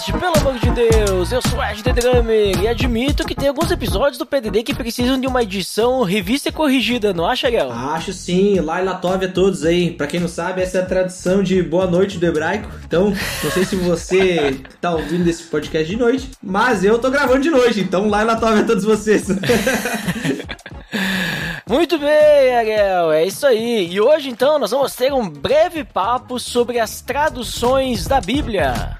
Podcast, pelo amor de Deus! Eu sou Ed The Drummer e admito que tem alguns episódios do PDD que precisam de uma edição revista e corrigida, não acha, Gael? Acho sim, Laila Tove a todos aí. Pra quem não sabe, essa é a tradução de boa noite do hebraico. Então, não sei se você tá ouvindo esse podcast de noite, mas eu tô gravando de noite, então Laila Tove a todos vocês. Muito bem, Ariel, é isso aí. E hoje então nós vamos ter um breve papo sobre as traduções da Bíblia.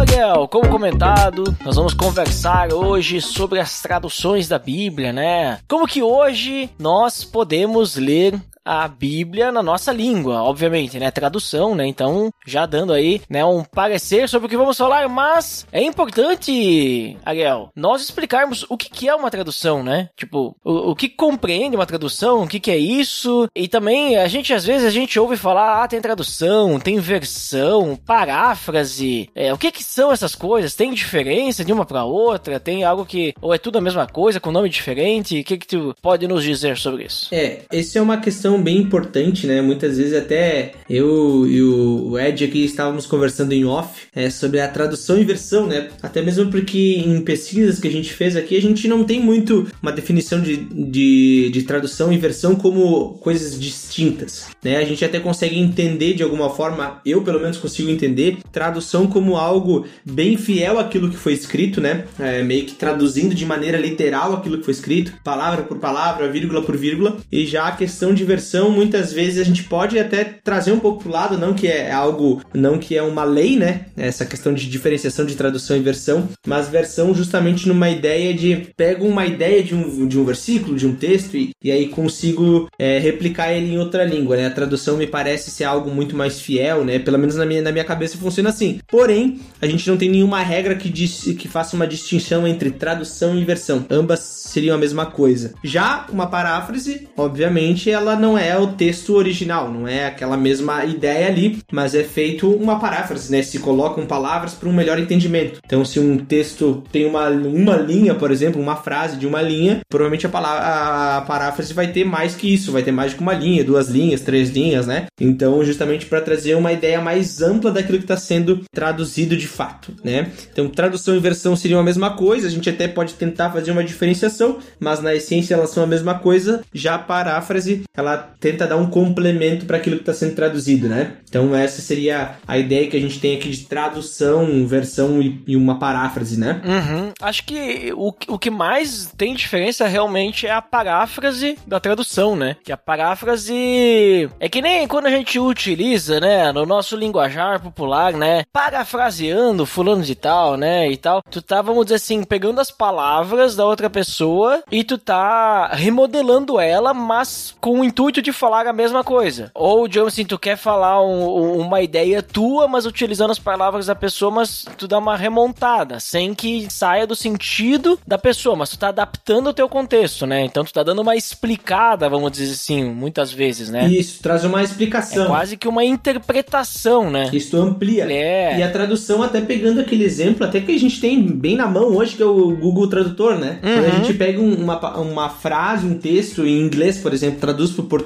Ariel, como comentado, nós vamos conversar hoje sobre as traduções da Bíblia, né? Como que hoje nós podemos ler a Bíblia na nossa língua, obviamente, né? Tradução, né? Então, já dando aí, né, um parecer sobre o que vamos falar, mas é importante, Ariel, nós explicarmos o que, que é uma tradução, né? Tipo, o, o que compreende uma tradução, o que, que é isso, e também a gente, às vezes, a gente ouve falar, ah, tem tradução, tem versão, paráfrase, é, o que que são essas coisas? Tem diferença de uma para outra? Tem algo que, ou é tudo a mesma coisa, com nome diferente? O que que tu pode nos dizer sobre isso? É, essa é uma questão bem importante, né? Muitas vezes até eu e o Ed aqui estávamos conversando em off é, sobre a tradução e versão, né? Até mesmo porque em pesquisas que a gente fez aqui, a gente não tem muito uma definição de, de, de tradução e versão como coisas distintas, né? A gente até consegue entender de alguma forma, eu pelo menos consigo entender, tradução como algo bem fiel àquilo que foi escrito, né? É, meio que traduzindo de maneira literal aquilo que foi escrito, palavra por palavra, vírgula por vírgula, e já a questão de versão muitas vezes a gente pode até trazer um pouco pro lado, não que é algo, não que é uma lei, né? Essa questão de diferenciação de tradução e versão, mas versão justamente numa ideia de pego uma ideia de um, de um versículo, de um texto e, e aí consigo é, replicar ele em outra língua, né? A tradução me parece ser algo muito mais fiel, né? Pelo menos na minha, na minha cabeça funciona assim. Porém, a gente não tem nenhuma regra que, diz, que faça uma distinção entre tradução e versão. Ambas seriam a mesma coisa. Já uma paráfrase, obviamente, ela não é o texto original, não é aquela mesma ideia ali, mas é feito uma paráfrase, né? Se colocam palavras para um melhor entendimento. Então, se um texto tem uma, uma linha, por exemplo, uma frase de uma linha, provavelmente a, palavra, a paráfrase vai ter mais que isso, vai ter mais de uma linha, duas linhas, três linhas, né? Então, justamente para trazer uma ideia mais ampla daquilo que está sendo traduzido de fato, né? Então, tradução e versão seriam a mesma coisa, a gente até pode tentar fazer uma diferenciação, mas na essência elas são a mesma coisa. Já a paráfrase, ela tenta dar um complemento para aquilo que está sendo traduzido, né? Então essa seria a ideia que a gente tem aqui de tradução, versão e, e uma paráfrase, né? Uhum. Acho que o, o que mais tem diferença realmente é a paráfrase da tradução, né? Que a paráfrase é que nem quando a gente utiliza, né, no nosso linguajar popular, né, parafraseando fulano de tal, né, e tal. Tu tá, vamos dizer assim, pegando as palavras da outra pessoa e tu tá remodelando ela, mas com o intuito de falar a mesma coisa. Ou, digamos assim, tu quer falar um, uma ideia tua, mas utilizando as palavras da pessoa, mas tu dá uma remontada, sem que saia do sentido da pessoa, mas tu tá adaptando o teu contexto, né? Então tu tá dando uma explicada, vamos dizer assim, muitas vezes, né? Isso, traz uma explicação. É quase que uma interpretação, né? Isso amplia. É. E a tradução, até pegando aquele exemplo, até que a gente tem bem na mão hoje, que é o Google Tradutor, né? Uhum. Quando a gente pega uma, uma frase, um texto em inglês, por exemplo, traduz pro português,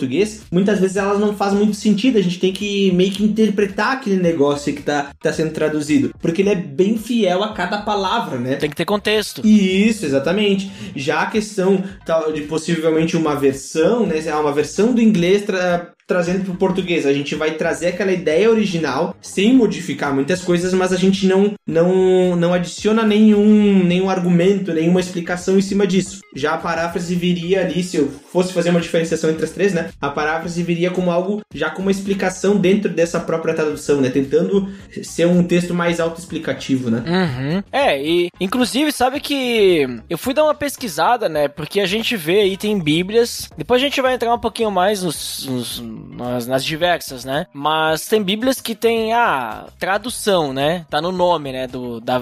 muitas vezes elas não fazem muito sentido. A gente tem que meio que interpretar aquele negócio que tá, tá sendo traduzido. Porque ele é bem fiel a cada palavra, né? Tem que ter contexto. Isso, exatamente. Já a questão de possivelmente uma versão, né? Uma versão do inglês tra trazendo pro português. A gente vai trazer aquela ideia original sem modificar muitas coisas, mas a gente não não não adiciona nenhum nenhum argumento, nenhuma explicação em cima disso. Já a paráfrase viria ali, se eu fosse fazer uma diferenciação entre as três, né? A paráfrase viria como algo já com uma explicação dentro dessa própria tradução, né? Tentando ser um texto mais autoexplicativo, né? Uhum. É, e inclusive sabe que eu fui dar uma pesquisada, né? Porque a gente vê aí tem bíblias. Depois a gente vai entrar um pouquinho mais nos, nos nas, nas, diversas, né? Mas tem bíblias que tem a ah, tradução, né? Tá no nome, né? Do, da,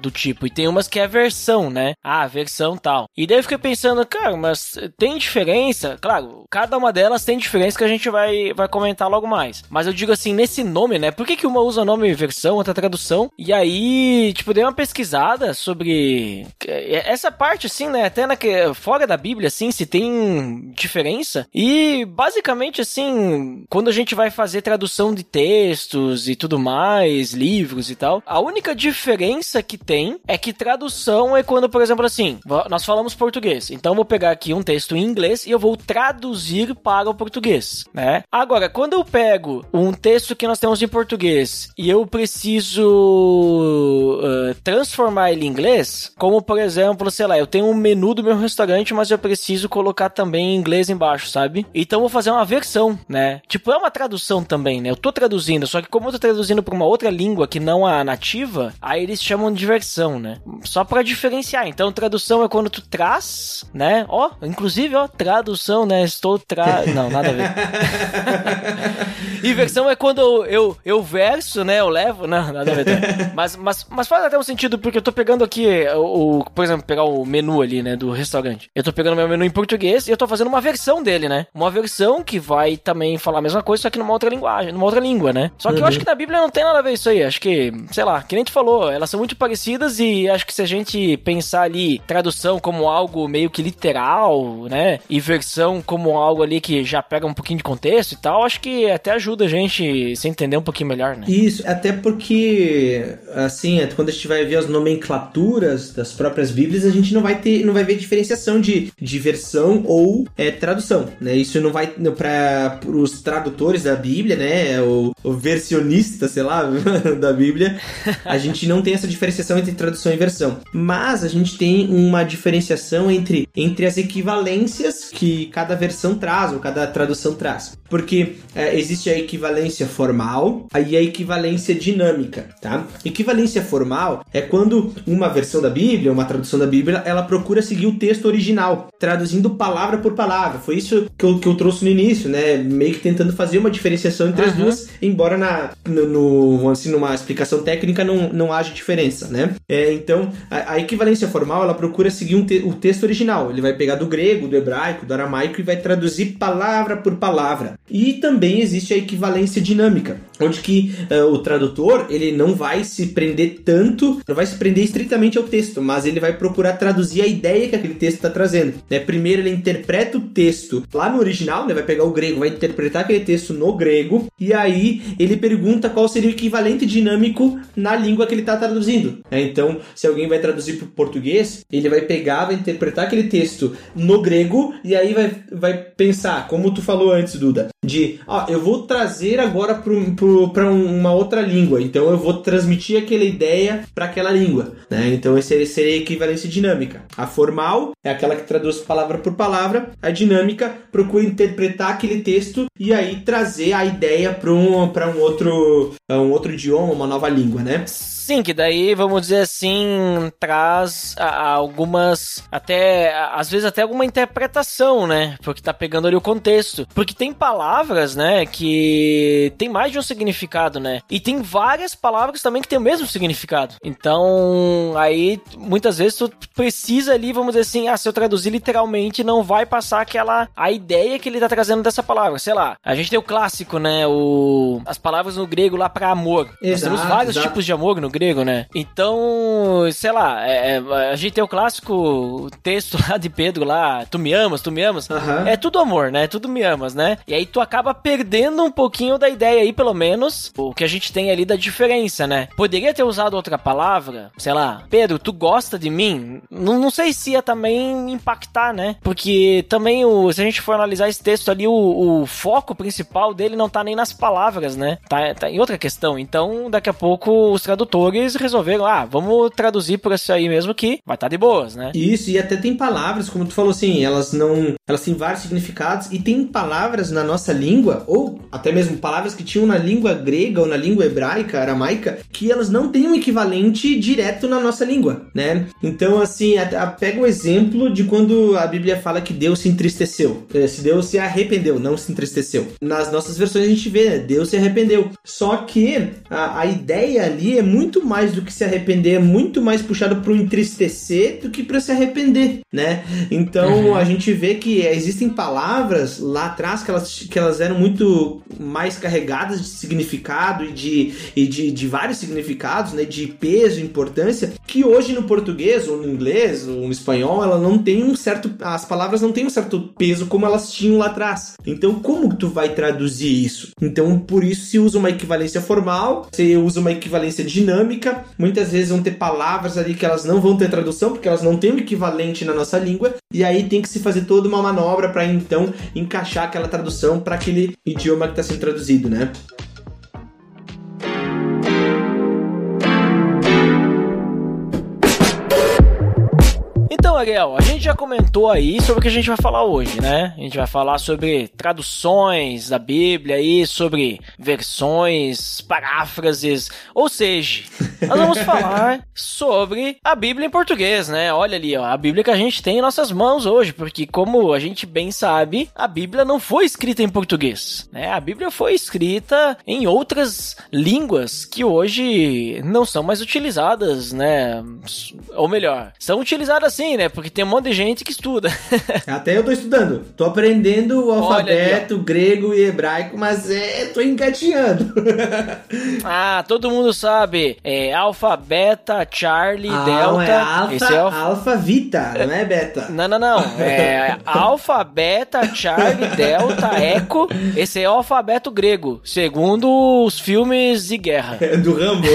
do tipo. E tem umas que é versão, né? Ah, versão tal. E daí eu fiquei pensando, cara, mas tem diferença? Claro, cada uma delas tem diferença que a gente vai, vai comentar logo mais. Mas eu digo assim, nesse nome, né? Por que, que uma usa o nome versão, outra tradução? E aí, tipo, dei uma pesquisada sobre essa parte, assim, né? Até na, fora da Bíblia, assim, se tem diferença. E basicamente, assim, quando a gente vai fazer tradução de textos e tudo mais, livros e tal, a única diferença que tem é que tradução é quando, por exemplo, assim, nós falamos português. Então eu vou pegar aqui um texto em inglês e eu vou traduzir para o português, né? Agora, quando eu pego um texto que nós temos em português e eu preciso uh, transformar ele em inglês, como por exemplo, sei lá, eu tenho um menu do meu restaurante, mas eu preciso colocar também em inglês embaixo, sabe? Então eu vou fazer uma versão, né? Tipo, é uma tradução também, né? Eu tô traduzindo, só que como eu tô traduzindo para uma outra língua que não a nativa, aí eles chamam de versão, né? Só para diferenciar. Então, tradução é quando tu traz, né? Ó, inclusive, ó, tradução, né? Estou tra... Não, nada a ver. e versão é quando eu, eu, eu verso, né? Eu levo, não, nada a ver. Mas, mas, mas faz até um sentido, porque eu tô pegando aqui, o, o, por exemplo, pegar o menu ali, né? Do restaurante. Eu tô pegando meu menu em português e eu tô fazendo uma versão dele, né? Uma versão que vai também falar a mesma coisa, só que numa outra linguagem, numa outra língua, né? Só que uhum. eu acho que na Bíblia não tem nada a ver isso aí. Acho que, sei lá, que nem tu falou, elas são muito parecidas e acho que se a gente pensar ali tradução como algo meio que literal, né? E versão como algo ali que já pega um pouquinho de contexto e tal, acho que até ajuda a gente se entender um pouquinho melhor, né? Isso, até porque, assim, é, quando a gente vai ver as nomenclaturas das próprias Bíblias, a gente não vai ter, não vai ver diferenciação de, de versão ou é, tradução, né? Isso não vai para os tradutores da Bíblia, né? O, o versionista, sei lá, da Bíblia, a gente não tem essa diferenciação entre tradução e versão. Mas a gente tem uma diferenciação entre, entre as equivalências que cada versão traz ou cada tradução traz. Porque é, existe a equivalência formal e a equivalência dinâmica, tá? Equivalência formal é quando uma versão da Bíblia, uma tradução da Bíblia, ela procura seguir o texto original, traduzindo palavra por palavra. Foi isso que eu, que eu trouxe no início, né? Meio que tentando fazer uma diferenciação entre uhum. as duas, embora na, no, no, assim, numa explicação técnica não, não haja diferença, né? É, então, a, a, equivalência formal, ela procura seguir um te, o texto original. Ele vai pegar do grego, do hebraico, do aramaico e vai traduzir palavra por palavra. E também existe a equivalência dinâmica, onde que uh, o tradutor ele não vai se prender tanto, não vai se prender estritamente ao texto, mas ele vai procurar traduzir a ideia que aquele texto está trazendo. Né? Primeiro ele interpreta o texto lá no original, né? vai pegar o grego, vai interpretar aquele texto no grego e aí ele pergunta qual seria o equivalente dinâmico na língua que ele está traduzindo. Né? Então, se alguém vai traduzir para o português, ele vai pegar, vai interpretar aquele texto no grego e aí vai, vai pensar, como tu falou antes, Duda, de, ó, eu vou trazer agora para uma outra língua, então eu vou transmitir aquela ideia para aquela língua, né? Então esse seria a equivalência dinâmica. A formal é aquela que traduz palavra por palavra, a dinâmica procura interpretar aquele texto e aí trazer a ideia para um, um outro um outro idioma, uma nova língua, né? Sim, que daí, vamos dizer assim, traz algumas, até, às vezes até alguma interpretação, né? Porque tá pegando ali o contexto. Porque tem palavras, né, que tem mais de um significado, né? E tem várias palavras também que tem o mesmo significado. Então, aí, muitas vezes tu precisa ali, vamos dizer assim, ah, se eu traduzir literalmente, não vai passar aquela, a ideia que ele tá trazendo dessa palavra. Sei lá, a gente tem o clássico, né, o, as palavras no grego lá para amor. Exato, Nós temos vários exato. tipos de amor no grego, né? Então, sei lá, é, é, a gente tem o clássico texto lá de Pedro lá, tu me amas, tu me amas. Uhum. É tudo amor, né? Tudo me amas, né? E aí tu acaba perdendo um pouquinho da ideia aí, pelo menos o que a gente tem ali da diferença, né? Poderia ter usado outra palavra, sei lá, Pedro, tu gosta de mim? Não, não sei se ia também impactar, né? Porque também, o, se a gente for analisar esse texto ali, o, o foco principal dele não tá nem nas palavras, né? Tá, tá em outra questão. Então, daqui a pouco, os tradutores resolveram, ah, vamos traduzir por isso aí mesmo que vai estar tá de boas, né? Isso, e até tem palavras, como tu falou assim, elas não. Elas têm vários significados, e tem palavras na nossa língua, ou até mesmo palavras que tinham na língua grega ou na língua hebraica, aramaica, que elas não têm um equivalente direto na nossa língua, né? Então, assim, pega o exemplo de quando a Bíblia fala que Deus se entristeceu. É, se Deus se arrependeu, não se entristeceu. Nas nossas versões a gente vê, né? Deus se arrependeu. Só que a, a ideia ali é muito mais do que se arrepender, é muito mais puxado para o entristecer do que para se arrepender, né? Então uhum. a gente vê que existem palavras lá atrás que elas, que elas eram muito mais carregadas de significado e de, e de, de vários significados, né? De peso, importância, que hoje no português ou no inglês ou no espanhol ela não tem um certo, as palavras não têm um certo peso como elas tinham lá atrás. Então como tu vai traduzir isso? Então por isso se usa uma equivalência formal, se usa uma equivalência dinâmica, muitas vezes vão ter palavras ali que elas não vão ter tradução porque elas não têm um equivalente na nossa língua e aí tem que se fazer toda uma manobra para então encaixar aquela tradução para aquele idioma que está sendo traduzido, né? Então, Ariel, a gente já comentou aí sobre o que a gente vai falar hoje, né? A gente vai falar sobre traduções da Bíblia aí, sobre versões, paráfrases, ou seja, nós vamos falar sobre a Bíblia em português, né? Olha ali, ó, a Bíblia que a gente tem em nossas mãos hoje, porque como a gente bem sabe, a Bíblia não foi escrita em português, né? A Bíblia foi escrita em outras línguas que hoje não são mais utilizadas, né? Ou melhor, são utilizadas sim, né? Né? Porque tem um monte de gente que estuda. Até eu tô estudando. Tô aprendendo o alfabeto grego e hebraico, mas é, tô engatinhando. ah, todo mundo sabe. É alfa, beta, Charlie, ah, delta. É alfa, Esse é alfa... alfa, vita, não é beta. Não, não, não. É alfa, beta, Charlie, delta, eco. Esse é o alfabeto grego, segundo os filmes de guerra. É do Rambo.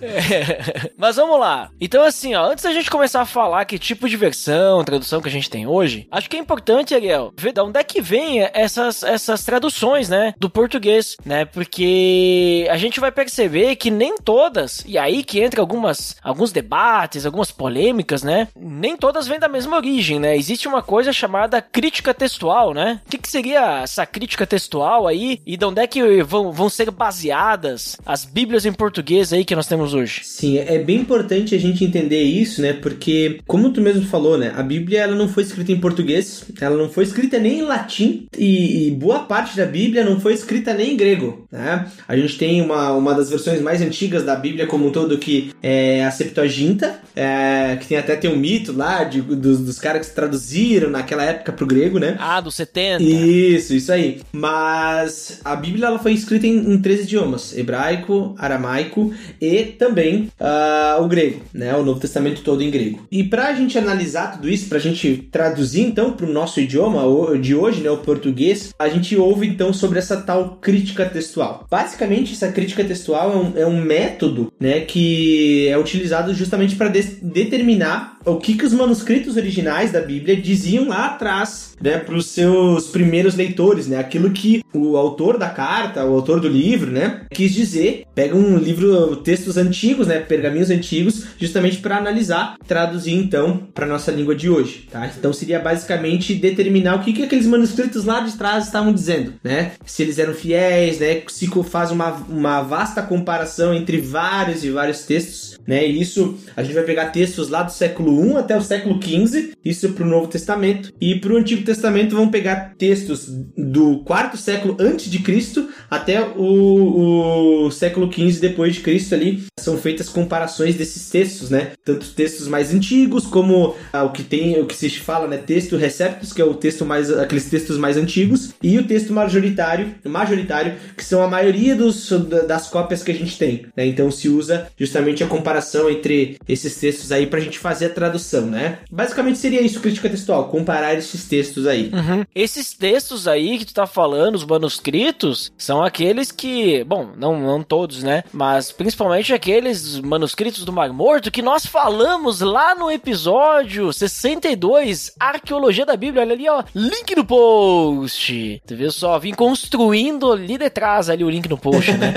é. Mas vamos lá. Então assim, ó, antes da gente começar a falar que tipo de versão, tradução que a gente tem hoje, acho que é importante, Ariel, ver de onde é que vem essas, essas traduções, né, do português, né, porque a gente vai perceber que nem todas, e aí que entra algumas, alguns debates, algumas polêmicas, né, nem todas vêm da mesma origem, né, existe uma coisa chamada crítica textual, né, o que, que seria essa crítica textual aí, e de onde é que vão, vão ser baseadas as bíblias em português aí que nós temos hoje? Sim, é bem importante a gente entender isso, né, porque como tu mesmo falou, né, a Bíblia ela não foi escrita em português, ela não foi escrita nem em latim e, e boa parte da Bíblia não foi escrita nem em grego, né? A gente tem uma, uma das versões mais antigas da Bíblia como um todo que é a Septuaginta, é, que tem até tem um mito lá de, dos, dos caras que se traduziram naquela época pro grego, né? Ah, dos 70. Isso, isso aí. Mas a Bíblia ela foi escrita em, em três idiomas: hebraico, aramaico e também uh, o grego, né? O Novo Testamento todo em grego. E para a gente analisar tudo isso, para a gente traduzir então para o nosso idioma de hoje, né, o português, a gente ouve então sobre essa tal crítica textual. Basicamente, essa crítica textual é um, é um método né, que é utilizado justamente para de determinar o que, que os manuscritos originais da Bíblia diziam lá atrás né, para os seus primeiros leitores, né, aquilo que o autor da carta, o autor do livro, né, quis dizer. Pega um livro, textos antigos, né, pergaminhos antigos, justamente para analisar, traduzir então para nossa língua de hoje, tá? Então seria basicamente determinar o que, que aqueles manuscritos lá de trás estavam dizendo, né? Se eles eram fiéis, né? Se faz uma, uma vasta comparação entre vários e vários textos, né? E isso a gente vai pegar textos lá do século 1 até o século 15, isso para o Novo Testamento, e para o Antigo Testamento vão pegar textos do quarto século antes de Cristo até o, o século 15 depois de Cristo ali. São feitas comparações desses textos, né? Tanto textos mais antigos como ah, o que tem, o que se fala, né? Texto receptus, que é o texto mais, aqueles textos mais antigos, e o texto majoritário, majoritário, que são a maioria dos, das cópias que a gente tem, né? Então se usa justamente a comparação entre esses textos aí pra gente fazer a tradução, né? Basicamente seria isso, crítica textual, comparar esses textos aí. Uhum. Esses textos aí que tu tá falando, os manuscritos, são aqueles que, bom, não, não todos, né? Mas principalmente aqueles manuscritos do Mar Morto que nós falamos lá no episódio 62, Arqueologia da Bíblia. Olha ali, ó, link no post. Tu viu só? Vim construindo ali de trás ali o link no post, né?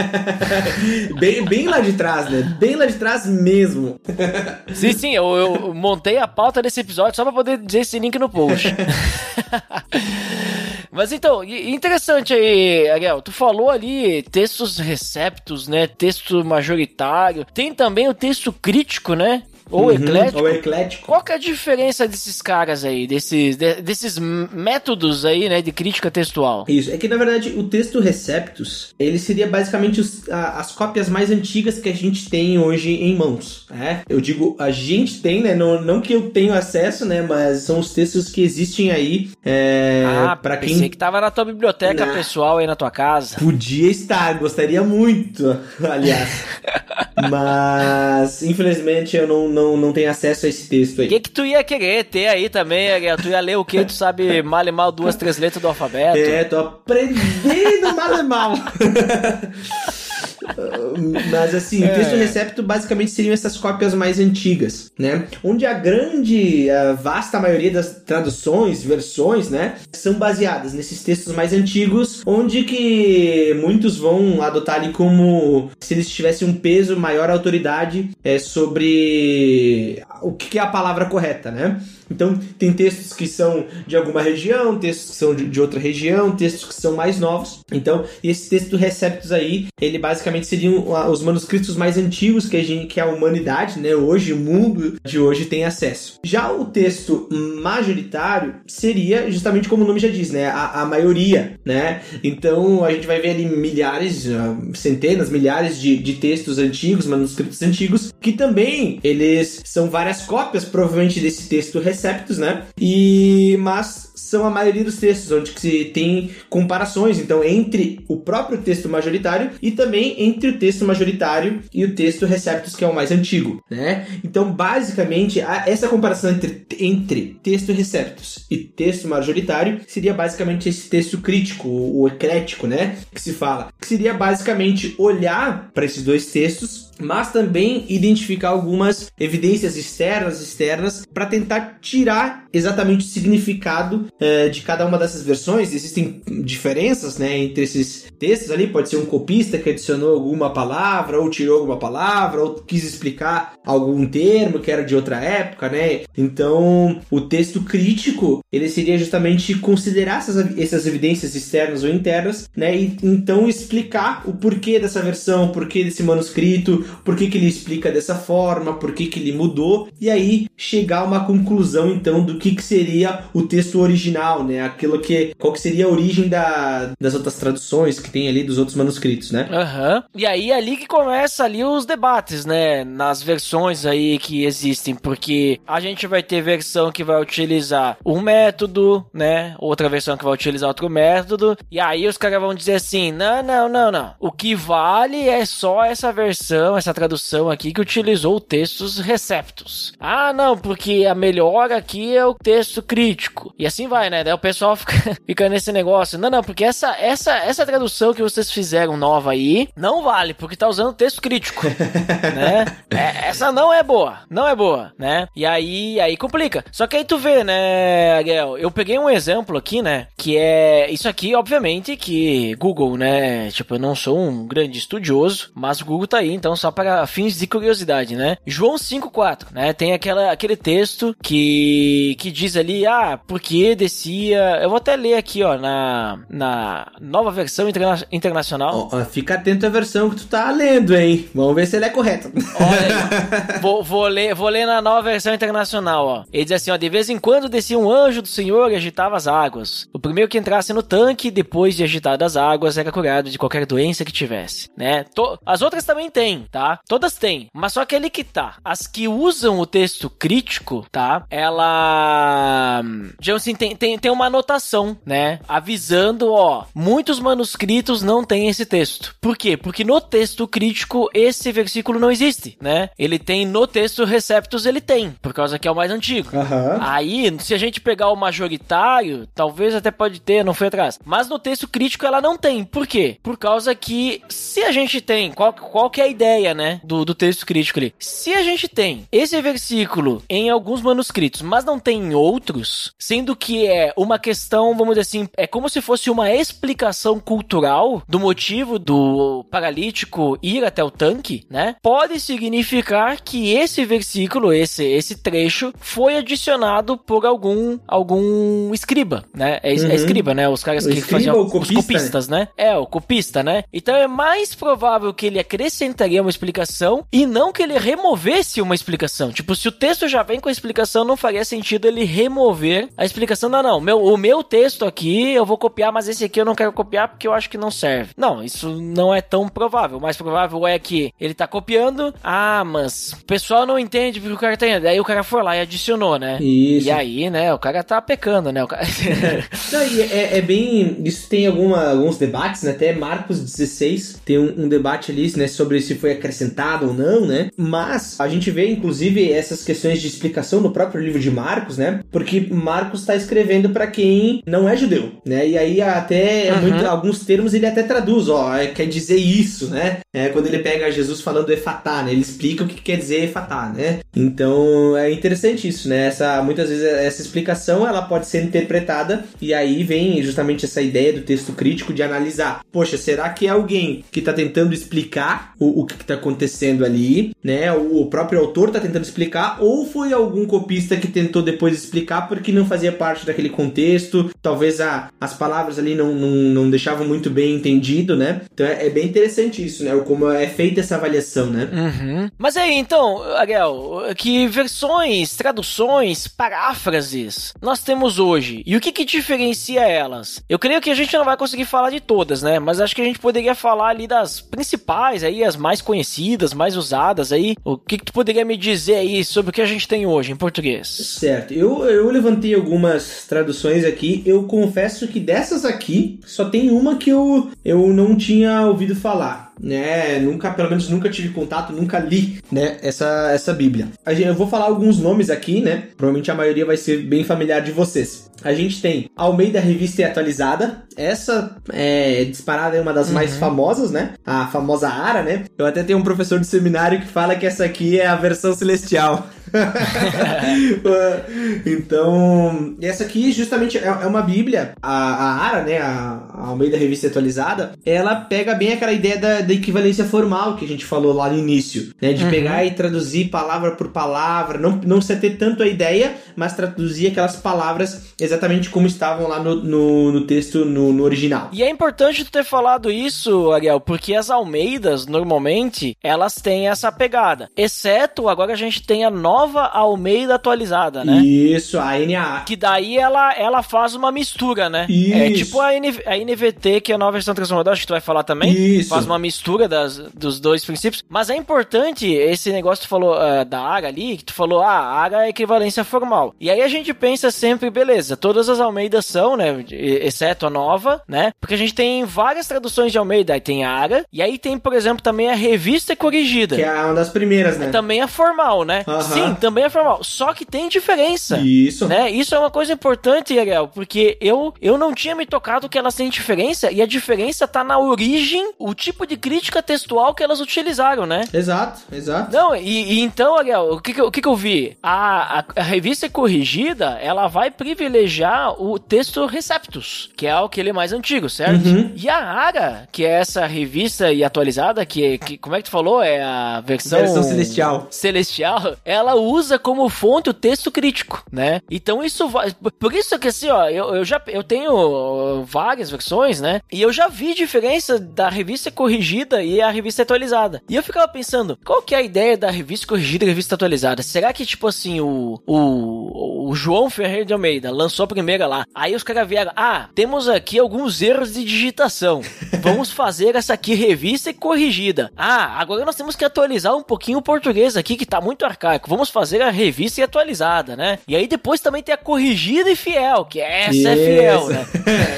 bem, bem lá de trás, né? Bem lá de trás mesmo. sim, sim, eu, eu montei a pauta desse episódio só pra poder dizer esse link no post. Mas então, interessante aí, Ariel. Tu falou ali textos receptos, né? Texto majoritário. Tem também o texto crítico, né? Ou uhum, eclético. Ou eclético. Qual que é a diferença desses caras aí, desses, de, desses métodos aí, né, de crítica textual? Isso, é que na verdade o texto Receptus, ele seria basicamente os, a, as cópias mais antigas que a gente tem hoje em mãos, né? Eu digo, a gente tem, né, não, não que eu tenho acesso, né, mas são os textos que existem aí é, ah, pra quem... pensei que tava na tua biblioteca na... pessoal aí na tua casa. Podia estar, gostaria muito, aliás. mas, infelizmente, eu não não, não tem acesso a esse texto aí. O que, que tu ia querer ter aí também, Ariel? Tu ia ler o que? Tu sabe mal e mal duas, três letras do alfabeto? É, tô aprendendo mal e mal. Mas assim, o texto é. recepto basicamente seriam essas cópias mais antigas, né? Onde a grande, a vasta maioria das traduções, versões, né, são baseadas nesses textos mais antigos, onde que muitos vão adotar ali como se eles tivessem um peso maior autoridade é, sobre o que é a palavra correta, né? Então, tem textos que são de alguma região, textos que são de, outra região, textos que são mais novos. Então, esse texto do Receptus aí, ele basicamente seriam os manuscritos mais antigos que a, gente, que a humanidade, né, hoje, o mundo de hoje tem acesso. Já o texto majoritário seria justamente como o nome já diz, né, a, a maioria, né? Então, a gente vai ver ali milhares, ah, centenas, milhares de, de textos antigos, manuscritos antigos, que também eles são várias cópias, provavelmente, desse texto Receptus, né? E mas são a maioria dos textos onde se tem comparações, então entre o próprio texto majoritário e também entre o texto majoritário e o texto Receptus, que é o mais antigo, né? Então, basicamente, essa comparação entre, entre texto Receptus e texto majoritário seria basicamente esse texto crítico, o eclético, né? Que se fala, que seria basicamente olhar para esses dois textos mas também identificar algumas evidências externas externas para tentar tirar exatamente o significado é, de cada uma dessas versões. Existem diferenças né, entre esses textos ali. Pode ser um copista que adicionou alguma palavra, ou tirou alguma palavra, ou quis explicar algum termo que era de outra época, né? Então, o texto crítico ele seria justamente considerar essas, essas evidências externas ou internas, né? E então explicar o porquê dessa versão, o porquê desse manuscrito, por que, que ele explica dessa forma, por que, que ele mudou, e aí chegar a uma conclusão então do que, que seria o texto original, né? Aquilo que. qual que seria a origem da, das outras traduções que tem ali dos outros manuscritos, né? Aham. Uhum. E aí é ali que começa ali os debates, né? Nas versões aí que existem, porque a gente vai ter versão que vai utilizar um método, né? Outra versão que vai utilizar outro método, e aí os caras vão dizer assim: não, não, não, não. O que vale é só essa versão, essa tradução aqui que utilizou textos receptos. Ah, não, porque a melhor aqui é o texto crítico. E assim vai, né? Daí o pessoal fica, fica nesse negócio. Não, não, porque essa, essa, essa tradução que vocês fizeram nova aí não vale, porque tá usando texto crítico, né? É, essa não é boa, não é boa, né? E aí, aí complica. Só que aí tu vê, né, Ariel? Eu peguei um exemplo aqui, né? Que é isso aqui, obviamente, que Google, né? Tipo, eu não sou um grande estudioso, mas o Google tá aí, então só para fins de curiosidade, né? João 5:4, né? Tem aquela, aquele texto que, que diz ali, ah, porque descia. Eu vou até ler aqui, ó, na, na nova versão interna internacional. Oh, fica atento à versão que tu tá lendo, hein? Vamos ver se ela é correta. Olha vou, vou, ler, vou ler na nova versão internacional, ó. Ele diz assim, ó, de vez em quando descia um anjo do Senhor e agitava as águas. O primeiro que entrasse no tanque, depois de agitar as águas, era curado de qualquer doença que tivesse, né? As outras também tem, tá? Tá? Todas têm, mas só que ali que tá. As que usam o texto crítico, tá? Ela. Digamos assim, tem, tem, tem uma anotação, né? Avisando, ó, muitos manuscritos não têm esse texto. Por quê? Porque no texto crítico esse versículo não existe, né? Ele tem no texto Receptus, ele tem, por causa que é o mais antigo. Aham. Aí, se a gente pegar o majoritário, talvez até pode ter, não foi atrás. Mas no texto crítico ela não tem. Por quê? Por causa que se a gente tem, qual, qual que é a ideia, né, do, do texto crítico ali? Se a gente tem esse versículo em alguns manuscritos, mas não tem em outros, sendo que é uma questão, vamos dizer assim, é como se fosse uma explicação cultural do motivo do paralítico ir até o tanque, né? Pode significar que esse versículo, esse, esse trecho, foi adicionado por algum algum escriba, né? É, Uhum. é escriba, né? Os caras O que faziam ou os copista, copistas, né? É, o copista, né? Então é mais provável que ele acrescentaria uma explicação e não que ele removesse uma explicação. Tipo, se o texto já vem com a explicação, não faria sentido ele remover a explicação. Não, não. Meu, o meu texto aqui eu vou copiar, mas esse aqui eu não quero copiar porque eu acho que não serve. Não, isso não é tão provável. O mais provável é que ele tá copiando. Ah, mas o pessoal não entende porque o cara tem. Daí o cara foi lá e adicionou, né? Isso. E aí, né? O cara tá pecando, né? O cara... Não, e é, é bem. Isso tem alguma, alguns debates, né? Até Marcos 16 tem um, um debate ali, né? Sobre se foi acrescentado ou não, né? Mas a gente vê, inclusive, essas questões de explicação no próprio livro de Marcos, né? Porque Marcos está escrevendo para quem não é judeu, né? E aí até Uhum. muito- alguns termos ele até traduz, ó, é, quer dizer isso, né? É, quando ele pega Jesus falando efatá, né? Ele explica o que quer dizer efatá, né? Então é interessante isso, né? Essa, muitas vezes essa explicação ela pode ser interpretada e aí vem justamente essa ideia do texto crítico de analisar. Poxa, será que é alguém que está tentando explicar o, o que está acontecendo ali, né? O, próprio autor está tentando explicar ou foi algum copista que tentou depois explicar porque não fazia parte daquele contexto? Talvez a, as palavras ali não, não, não deixavam muito bem entendido, né? Então é, é bem interessante isso, né? Como é feita essa avaliação, né? Uhum. Mas aí, então, Ariel, que versões, traduções, paráfrases nós temos hoje? E o que que diferencia elas? Eu creio que a gente não vai conseguir falar de todas, né? Mas acho que a gente poderia falar ali das principais aí, as mais conhecidas, mais usadas aí. O que que tu poderia me dizer aí sobre o que a gente tem hoje em português? Certo, eu, eu levantei algumas traduções aqui. Eu confesso que dessas aqui, só tem uma que eu, eu não tinha ouvido falar. Né, nunca, pelo menos nunca tive contato, nunca li, né, essa, essa Bíblia. A gente- Eu vou falar alguns nomes aqui, né, provavelmente a maioria vai ser bem familiar de vocês. A gente tem Almeida Revista e Atualizada, essa é disparada é uma das mais famosas, né, a famosa Ara, né. Eu até tenho um professor de seminário que fala que essa aqui é a versão celestial. então, essa aqui justamente é, é uma Bíblia, a, a Ara, né, a, a Almeida Revista Atualizada, ela pega bem aquela ideia da, da equivalência formal que a gente falou lá no início, né, de pegar e traduzir palavra por palavra, não, não se ter tanto a ideia, mas traduzir aquelas palavras exatamente como estavam lá no, no, no texto, no, no original. E é importante tu ter falado isso, Ariel, porque as Almeidas, normalmente, elas têm essa pegada. Exceto, agora a gente tem a nova Almeida atualizada, né? Isso, a NAA. Que daí ela, ela faz uma mistura, né? É Isso. tipo a, N- a NVT, que é a nova versão transformadora, acho que tu vai falar também. Isso. Faz uma mistura das, dos dois princípios. Mas é importante esse negócio que tu falou ah, da ARA ali, que tu falou, ah, a ARA é equivalência formal. E aí a gente pensa sempre, beleza, todas as Almeidas são, né? Exceto a nova, né? Porque a gente tem várias traduções de Almeida. Aí tem a ARA, e aí tem, por exemplo, também a revista corrigida. Que é uma das primeiras, né? Também é formal, né? Aham. Sim, também é formal. Só que tem diferença. Isso. Né? Isso é uma coisa importante, Ariel, porque eu, eu não tinha me tocado que elas têm diferença, e a diferença tá na origem, o tipo de crítica textual que elas utilizaram, né? Exato, exato. Não, e, e então, Ariel, o que que, eu- o que que eu vi? A, a, a revista corrigida, ela vai privilegiar o texto Receptus, que é aquele mais antigo, certo? Uhum. E a ARA, que é essa revista e atualizada, que, que como é que tu falou? É a versão... Versão celestial. Celestial, ela usa como fonte o texto crítico, né? Então isso vai. Por isso que assim, ó, eu, eu já eu tenho várias versões, né? E eu já vi diferença da revista corrigida e a revista atualizada. E eu ficava pensando, qual que é a ideia da revista corrigida e revista atualizada? Será que, tipo assim, o, o, o João Ferreira de Almeida lançou a primeira lá. Aí os caras vieram, ah, temos aqui alguns erros de digitação. Vamos fazer essa aqui revista e corrigida. Ah, agora nós temos que atualizar um pouquinho o português aqui, que tá muito arcaico. Vamos fazer a revista e atualizada, né? E aí depois também tem a corrigida e fiel, que essa Isso. é fiel, né?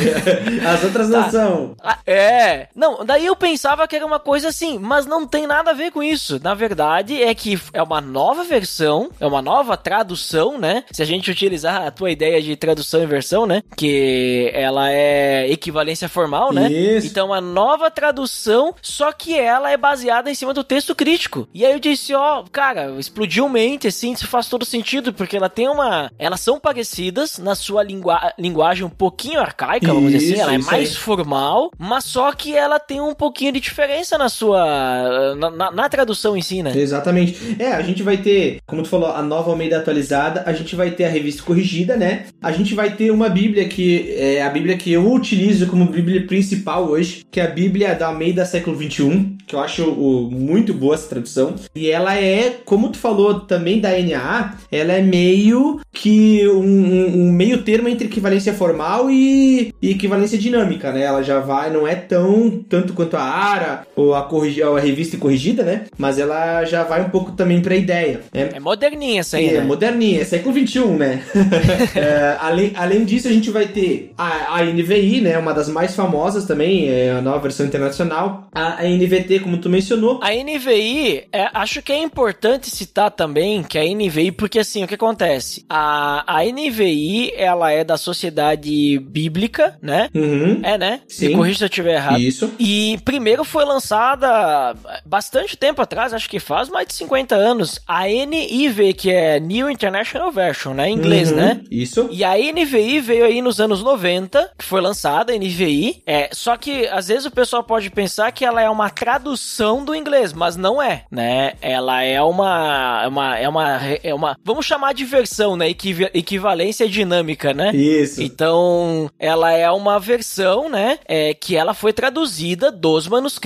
As outras tá. não são. Ah, é. Não, daí eu pensava que era uma coisa assim, mas não tem nada a ver com isso. Na verdade, é que é uma nova versão, é uma nova tradução, né? Se a gente utilizar a tua ideia de tradução e versão, né? Que ela é equivalência formal, né? Isso. Então, a nova tradução, só que ela é baseada em cima do texto crítico. E aí eu disse, ó, cara, explodiu mente, assim, isso faz todo sentido, porque ela tem uma. Elas são parecidas na sua lingua... linguagem um pouquinho arcaica, vamos isso, dizer assim. Ela é mais aí. formal, mas só que ela tem um pouquinho de diferença na sua. Na, na, na, tradução em si, né? Exatamente. É, a gente vai ter, como tu falou, a nova Almeida atualizada, a gente vai ter a revista corrigida, né? A gente vai ter uma Bíblia que é a Bíblia que eu utilizo como Bíblia principal hoje, que é a Bíblia da Almeida século 21, que eu acho o, muito boa essa tradução. E ela é, como tu falou também da NA, ela é meio que um, um meio termo entre equivalência formal e, e, equivalência dinâmica, né? Ela já vai, não é tão tanto quanto a ARA ou a, corrigi, a revista corrigida, né? Mas ela já vai um pouco também pra ideia. Né? É moderninha essa aí, é, né? Moderninha, é século 21, né? é, além, além disso, a gente vai ter a, a NVI, né? Uma das mais famosas também, é a nova versão internacional. A, a NVT, como tu mencionou. A NVI, é, acho que é importante citar também que a NVI, porque assim, o que acontece? A, a NVI, ela é da Sociedade Bíblica, né? Uhum. É, né? Sim. Me corrija se eu estiver errado. Isso. E primeiro foi lançada bastante tempo atrás, acho que faz mais de 50 anos, a NIV, que é New International Version, né? Em inglês, uhum. né? Isso. E a NVI veio aí nos anos 90, que foi lançada, a NVI. É, só que às vezes o pessoal pode pensar que ela é uma tradução do inglês, mas não é, né? Ela é uma, uma é uma é uma vamos chamar de versão, né? Equiv equivalência dinâmica, né? Isso. Então, ela é uma versão, né, é, que ela foi traduzida dos manuscritos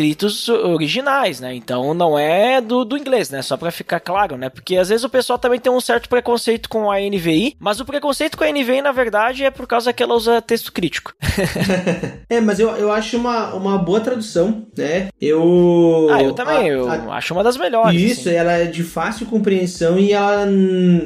originais, né? Então não é do, do inglês, né? Só para ficar claro, né? Porque às vezes o pessoal também tem um certo preconceito com a NVI, mas o preconceito com a NVI, na verdade, é por causa que ela usa texto crítico. é, mas eu, eu acho uma, uma boa tradução, né? Eu. Ah, eu também, a, eu a... acho uma das melhores. Isso, assim. ela é de fácil compreensão e ela,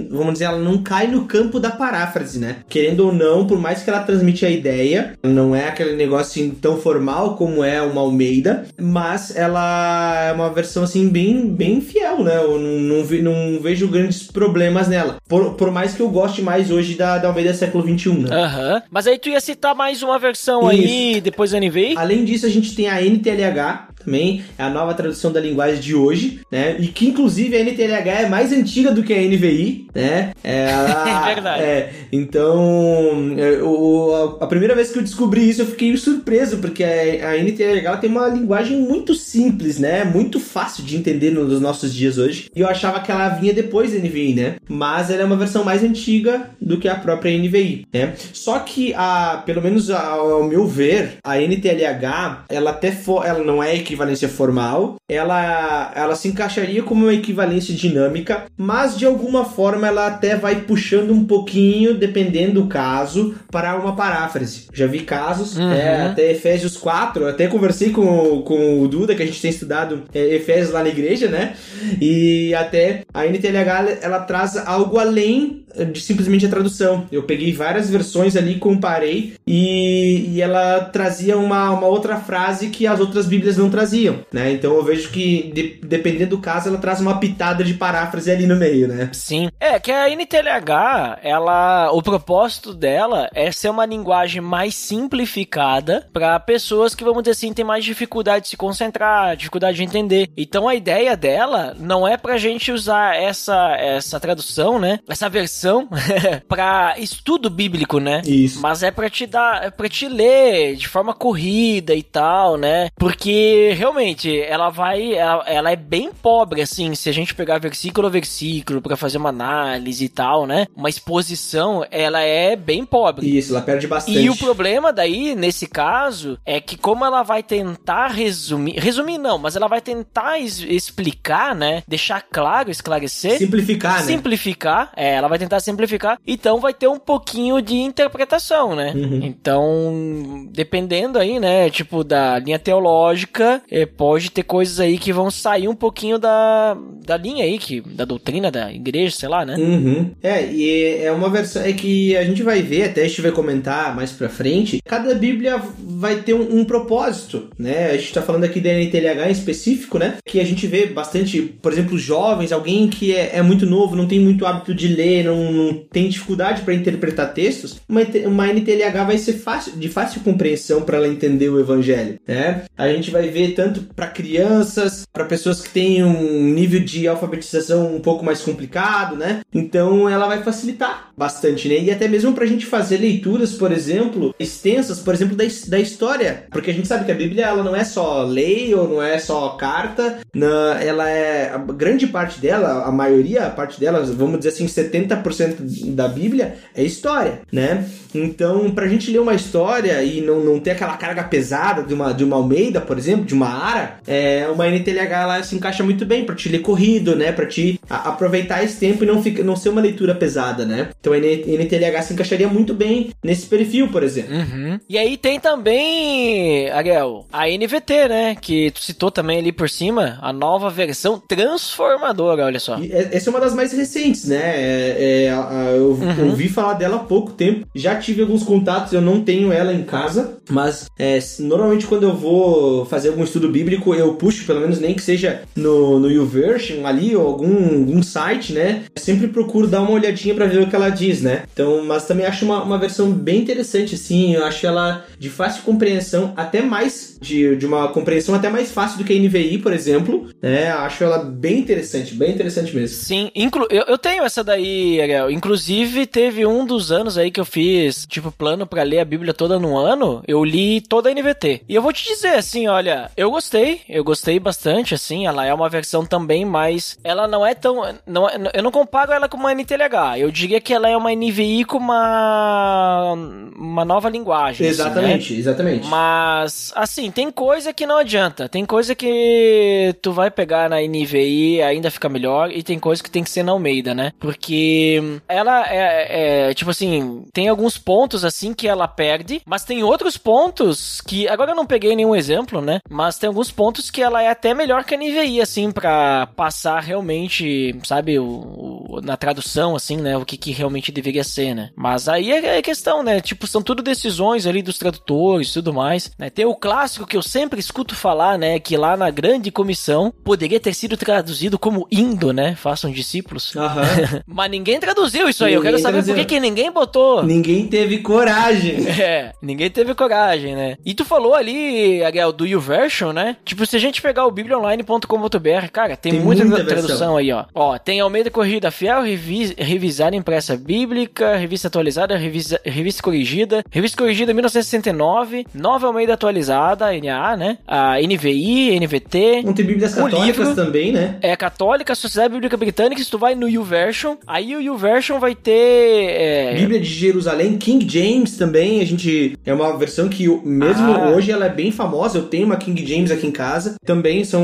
vamos dizer, ela não cai no campo da paráfrase, né? Querendo ou não, por mais que ela transmite a ideia, não é aquele negócio assim, tão formal como é uma Almeida, mas ela é uma versão assim bem, bem fiel, né? Eu não, não, não vejo grandes problemas nela. Por, por mais que eu goste mais hoje da, da Almeida século XXI, né? Aham. Uhum. Mas aí tu ia citar mais uma versão Isso. aí, depois da NVI? Além disso, a gente tem a NTLH, também, é a nova tradução da linguagem de hoje, né? E que inclusive a NTLH é mais antiga do que a NVI, né? É, a, é verdade. É, então, é, o, a primeira vez que eu descobri isso, eu fiquei surpreso, porque a, a NTLH tem uma linguagem muito simples, né? Muito fácil de entender nos nossos dias hoje. E eu achava que ela vinha depois da NVI, né? Mas ela é uma versão mais antiga do que a própria NVI, né? Só que, a, pelo menos ao meu ver, a NTLH, ela até for, ela não é equivalência formal, ela, ela se encaixaria como uma equivalência dinâmica, mas de alguma forma ela até vai puxando um pouquinho, dependendo do caso, para uma paráfrase. Já vi casos, uhum. é, até Efésios 4, até conversei com, com o Duda, que a gente tem estudado é, Efésios lá na igreja, né? E até a NTLH ela traz algo além de simplesmente a tradução. Eu peguei várias versões ali, comparei e, e ela trazia uma, uma outra frase que as outras bíblias não traziam, né? Então eu vejo que de, dependendo do caso ela traz uma pitada de paráfrase ali no meio, né? Sim. É que a NTLH, ela, o propósito dela é ser uma linguagem mais simplificada para pessoas que vamos dizer assim têm mais dificuldade de se concentrar, dificuldade de entender. Então a ideia dela não é pra gente usar essa essa tradução, né? Essa versão tradução para estudo bíblico, né? Isso. Mas é para te dar, é para te ler de forma corrida e tal, né? Porque realmente ela vai, ela, ela é bem pobre assim, se a gente pegar versículo a versículo para fazer uma análise e tal, né? Uma exposição, ela é bem pobre. Isso, ela perde bastante. E o problema daí, nesse caso, é que como ela vai tentar resumir, resumir não, mas ela vai tentar es- explicar, né? Deixar claro, esclarecer. Simplificar, né? Simplificar, é, ela vai tentar simplificar, então vai ter um pouquinho de interpretação, né? Uhum. Então, dependendo aí, né, tipo, da linha teológica, é, pode ter coisas aí que vão sair um pouquinho da, da linha aí, que, da doutrina da igreja, sei lá, né? Uhum. É, e é uma versão. É que a gente vai ver, até a gente vai comentar mais pra frente. Cada Bíblia vai ter um, um propósito, né? A gente tá falando aqui da NTLH em específico, né? Que a gente vê bastante, por exemplo, jovens, alguém que é, é muito novo, não tem muito hábito de ler, não, não tem dificuldade pra interpretar textos. Uma, uma NTLH vai ser fácil, de fácil compreensão para ela entender o evangelho, né? A gente vai ver tanto para crianças, para pessoas que têm um nível de alfabetização um pouco mais complicado, né? Então ela vai facilitar bastante, né? E até mesmo pra gente fazer leituras, por exemplo, extensas, por exemplo, da, da história, porque a gente sabe que a Bíblia ela não é só lei ou não é só carta, na- ela é a grande parte dela, a maioria, a parte dela, vamos dizer assim, 70% da Bíblia é história, né? Então, pra gente ler uma história e não, não ter aquela carga pesada de uma, de uma Almeida, por exemplo, de uma Ara, é, uma NTLH ela se encaixa muito bem pra te ler corrido, né? Pra te a- aproveitar esse tempo e não, fica, não ser uma leitura pesada, né? Então a NTLH se encaixaria muito bem nesse perfil, por exemplo. Uhum. E aí tem também, Ariel, a NVT, né? Que tu citou também ali por cima, a nova versão transformadora, olha só. E é- essa é uma das mais recentes, né? É, é, eu Uhum. ouvi falar dela há pouco tempo. Já tive alguns contatos, eu não tenho ela em casa, mas é, normalmente quando eu vou fazer algum estudo bíblico, eu puxo, pelo menos nem que seja no, no YouVersion ali, ou algum, algum site, né? Eu sempre procuro dar uma olhadinha pra ver o que ela diz, né? Então, mas também acho uma, uma versão bem interessante, assim. Eu acho ela de fácil compreensão, até mais, de, de uma compreensão até mais fácil do que a NVI, por exemplo, né? Acho ela bem interessante, bem interessante mesmo. Sim, inclu eu, eu tenho essa daí, Ariel. Inclusive, teve um dos anos aí que eu fiz, tipo, plano pra ler a Bíblia toda no ano. Eu li toda a NVT. E eu vou te dizer, assim, olha, eu gostei. Eu gostei bastante, assim. Ela é uma versão também, mas ela não é tão. Não, é- eu não comparo ela com uma NTLH. Eu diria que ela é uma NVI com uma. Uma nova linguagem. assim, né? Exatamente, exatamente. Mas, assim, tem coisa que não adianta. Tem coisa que tu vai pegar na NVI ainda fica melhor. E tem coisa que tem que ser na Almeida, né? Porque ela é, é, tipo assim, tem alguns pontos assim que ela perde. Mas tem outros pontos que. Agora eu não peguei nenhum exemplo, né? Mas tem alguns pontos que ela é até melhor que a NVI, assim, pra passar realmente, sabe, o, o- na tradução, assim, né? O que, que realmente deveria ser, né? Mas aí é, é questão, né? Tipo, são tudo decisões ali dos tradutores e tudo mais, né? Tem o clássico que eu sempre escuto falar, né? Que lá na grande comissão poderia ter sido traduzido como indo, né? Façam discípulos. Aham. Mas ninguém traduziu isso aí. Eu quero saber por que, que ninguém botou. Ninguém teve coragem. É, ninguém teve coragem, né? E tu falou ali, Ariel, do YouVersion, né? Tipo, se a gente pegar o bibliaonline.com.br, cara, tem, Tem muita, muita tradução aí, ó. Ó, tem Almeida Corrigida Fiel, revis, revisada impressa bíblica, revista atualizada, revisa, revista corrigida, revista corrigida 1969, nova Almeida atualizada, NA, né? A NVI, NVT. Vão ter bíblias católicas livro- também, né? É católica, Sociedade Bíblica Britânica, se tu vai no YouVersion, aí o YouVersion vai ter... é, Bíblia de Jerusalém, King James também, a gente é uma versão que mesmo Ah. hoje ela é bem famosa. Eu tenho uma King James aqui em casa. Também são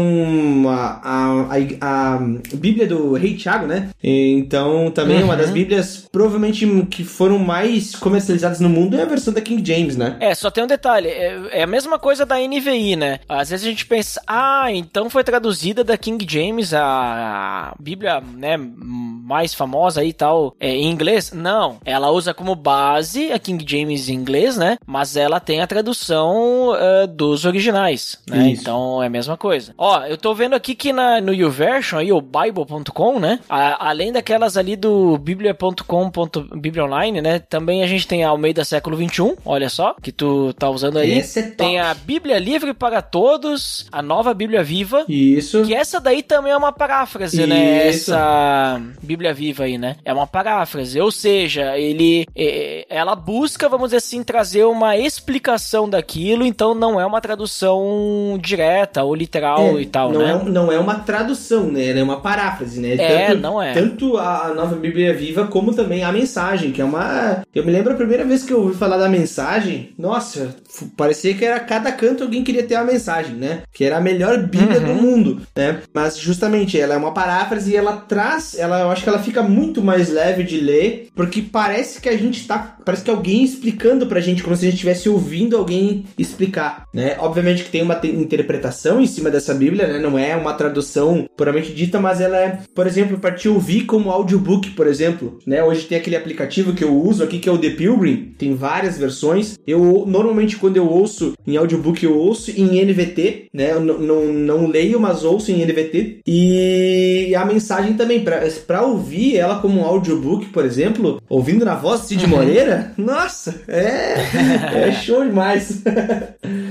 a, a, a, a Bíblia do Rei Tiago, né? Então também é uma Uhum. das Bíblias provavelmente que foram mais comercializadas no mundo é a versão da King James, né? É, só tem um detalhe, é, é a mesma coisa da NVI, né? Às vezes a gente pensa, ah, então foi traduzida da King James, a, a Bíblia, né, mais famosa aí e tal, é, em inglês? Não, ela usa como base a King James em inglês, né? Mas ela tem a tradução eh, dos originais, né? Isso. Então é a mesma coisa. Ó, eu tô vendo aqui que na, no YouVersion, aí, o Bible.com, né? A- além daquelas ali do Biblia.com, Bíblia Online, né? Também a gente tem a Almeida Século XXI, olha só, que tu tá usando aí. Essa é top. Tem a Bíblia Livre para Todos, a nova Bíblia Viva. Isso. Que essa daí também é uma paráfrase, né? Isso. Essa Bíblia Viva aí, né? É uma paráfrase, ou seja, ele, é, ela busca, vamos dizer assim, trazer uma explicação daquilo, então não é uma tradução direta ou literal É, e tal, não né? É, não é uma tradução, né? Ela é uma paráfrase, né? É, tanto, não é. Tanto a a nova Bíblia Viva como também a mensagem, que é uma. Eu me lembro a primeira vez que eu ouvi falar da mensagem, nossa, parecia que era cada canto alguém queria ter a mensagem, né? Que era a melhor Bíblia Uhum. do mundo, né? Mas justamente ela é uma paráfrase e ela traz, ela, eu acho que ela fica muito mais leve de ler, porque parece que a gente tá, parece que alguém explicando pra gente, como se a gente estivesse ouvindo alguém explicar, né? Obviamente que tem uma te- interpretação em cima dessa Bíblia, né? Não é uma tradução puramente dita, mas ela é, por exemplo, para te ouvir como audiobook, por exemplo, né? Hoje tem aquele aplicativo que eu uso aqui que é o The Pilgrim, tem várias versões. Eu normalmente quando eu ouço em audiobook eu ouço em NVT, né? Eu não, não leio, mas ouço em NVT. E a mensagem também para ouvir ela como um audiobook, por exemplo, ouvindo na voz de Cid Moreira, nossa, é é show demais.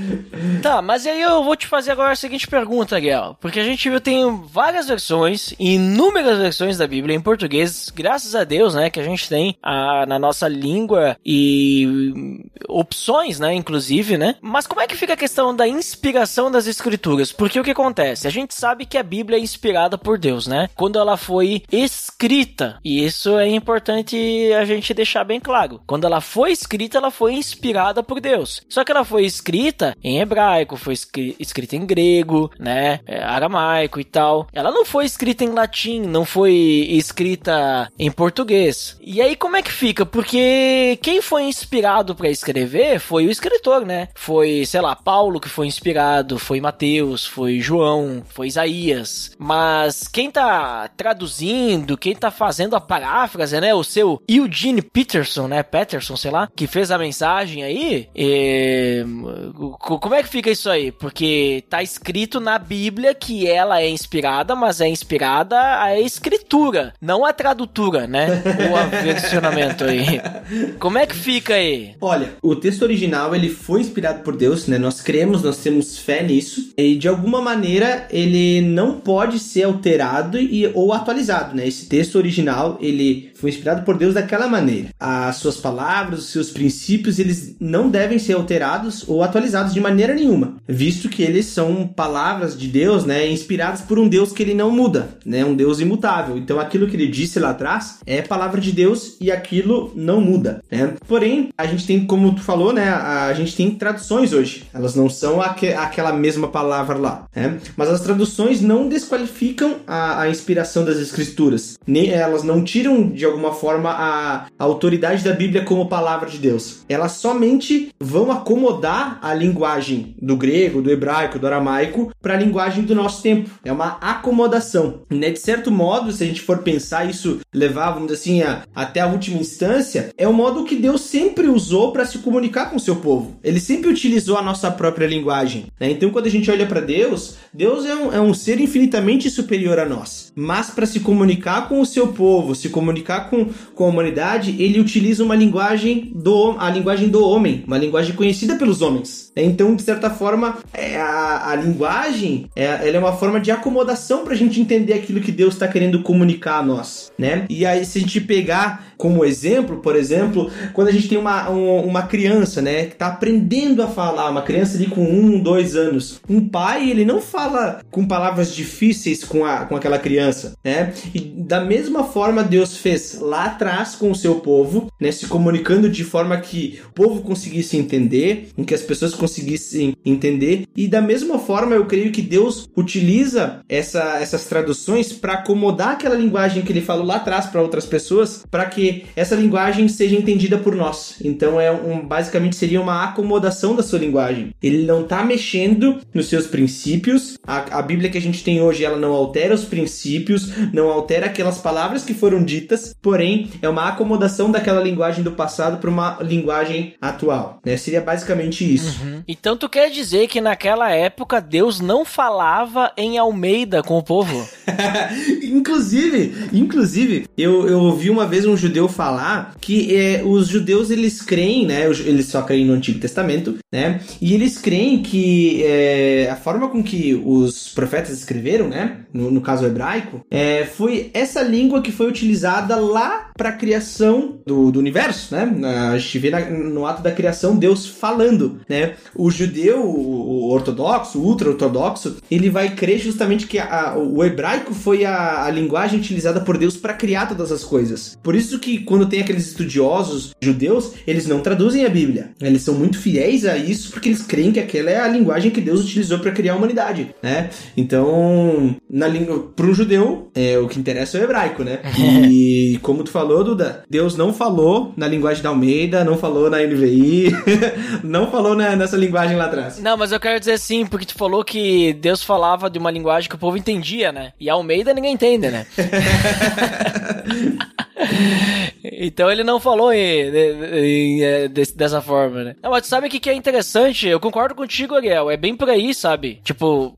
Tá, mas aí eu vou te fazer agora a seguinte pergunta, Ariel. Porque a gente viu tem várias versões, inúmeras versões da Bíblia em português, graças a Deus, né, que a gente tem a, na nossa língua e hum, opções, né, inclusive, né? Mas como é que fica a questão da inspiração das escrituras? Porque o que acontece? A gente sabe que a Bíblia é inspirada por Deus, né? Quando ela foi escrita, e isso é importante a gente deixar bem claro. Quando ela foi escrita, ela foi inspirada por Deus. Só que ela foi escrita em hebraico, foi escri- escrita em grego, né, é, aramaico e tal. Ela não foi escrita em latim, não foi escrita em português. E aí como é que fica? Porque quem foi inspirado para escrever foi o escritor, né? Foi, sei lá, Paulo que foi inspirado, foi Mateus, foi João, foi Isaías. Mas quem tá traduzindo, quem tá fazendo a paráfrase, né? O seu Eugene Peterson, né? Peterson, sei lá, que fez a mensagem aí. é, co- Como é que fica isso aí? Porque tá escrito na Bíblia que ela é inspirada, mas é inspirada a escritura, não a tradutura, né? O aversionamento aí. Como é que fica aí? Olha, o texto original ele foi inspirado por Deus, né? Nós cremos, nós temos fé nisso. E de alguma maneira ele não pode ser alterado e, ou atualizado, né? Esse texto original ele foi inspirado por Deus daquela maneira. As suas palavras, os seus princípios, eles não devem ser alterados ou atualizados de maneira nenhuma, visto que eles são palavras de Deus, né? Inspiradas por um Deus que ele não muda, né? Um Deus imutável. Então aquilo que ele disse lá atrás é palavra de Deus e aquilo não muda, né? Porém, a gente tem, como tu falou, né? A, gente tem traduções hoje. Elas não são aque- aquela mesma palavra lá, né? Mas as traduções não desqualificam a, a inspiração das escrituras. Nem, elas não tiram, de alguma forma, a, a autoridade da Bíblia como palavra de Deus. Elas somente vão acomodar a linguagem do grego, do hebraico, do aramaico para a linguagem do nosso tempo. É uma acomodação. Né? De certo modo, se a gente for pensar isso, levar, vamos dizer assim, a- até a última instância, é o modo que Deus sempre usou para se comunicar com o seu povo. Ele sempre utilizou a nossa própria linguagem. né? Então, quando a gente olha para Deus, Deus é um, é um ser infinitamente superior a nós. Mas para se comunicar com o seu povo, se comunicar com, com a humanidade, ele utiliza uma linguagem do a linguagem do homem, uma linguagem conhecida pelos homens. Então, de certa forma, é, a, a linguagem é, ela é uma forma de acomodação para a gente entender aquilo que Deus está querendo comunicar a nós, né? E aí, se a gente pegar como exemplo, por exemplo, quando a gente tem uma, um- uma criança, né, que está aprendendo a falar, uma criança ali com um, dois anos, um pai, ele não fala com palavras difíceis com, a, com aquela criança, né? E da mesma forma Deus fez lá atrás com o seu povo, né, se comunicando de forma que o povo conseguisse entender, em que as pessoas conseguissem entender, e da mesma forma eu creio que Deus utiliza essa, essas traduções para acomodar aquela linguagem que ele falou lá atrás para outras pessoas, para que essa linguagem seja entendida por nós. Então é um basicamente seria uma acomodação da sua linguagem. Ele não está mexendo nos seus princípios. A, a Bíblia que a gente tem hoje ela não altera os princípios, não altera aquelas palavras que foram ditas, porém é uma acomodação daquela linguagem do passado para uma linguagem atual. Né? Seria basicamente isso. Então tu quer dizer que naquela época Deus não falava em Almeida com o povo? inclusive, inclusive, eu, eu ouvi uma vez um judeu falar que é, os judeus eles creem, né? Eles só creem no Antigo Testamento, né? E eles creem que é, a forma com que os profetas escreveram, né? No, no caso hebraico, é, foi essa língua que foi utilizada lá para a criação do, do universo, né? A gente vê na, no ato da criação Deus falando, né? O judeu, o, o ortodoxo, o ultra-ortodoxo, ele vai crer justamente que a, o hebraico foi a, a linguagem utilizada por Deus para criar todas as coisas. Por isso que quando tem aqueles estudiosos judeus, eles não traduzem a Bíblia. Eles são muito fiéis a isso porque eles creem que aquela é a linguagem que Deus utilizou para criar a humanidade, né? Então, na língua para um judeu, é, o que interessa é o hebraico, né? E como tu falou, Duda, Deus não falou na linguagem da Almeida, não falou na NVI, não falou na, nessa linguagem lá atrás. Não, mas eu quero dizer sim, porque tu falou que Deus falava de uma linguagem que o povo entendia, né? E a Almeida ninguém entende, né? Então ele não falou em, em, em, é, dessa forma, né? Não, mas sabe o que, que é interessante? Eu concordo contigo, Ariel. É bem por aí, sabe? Tipo, uh,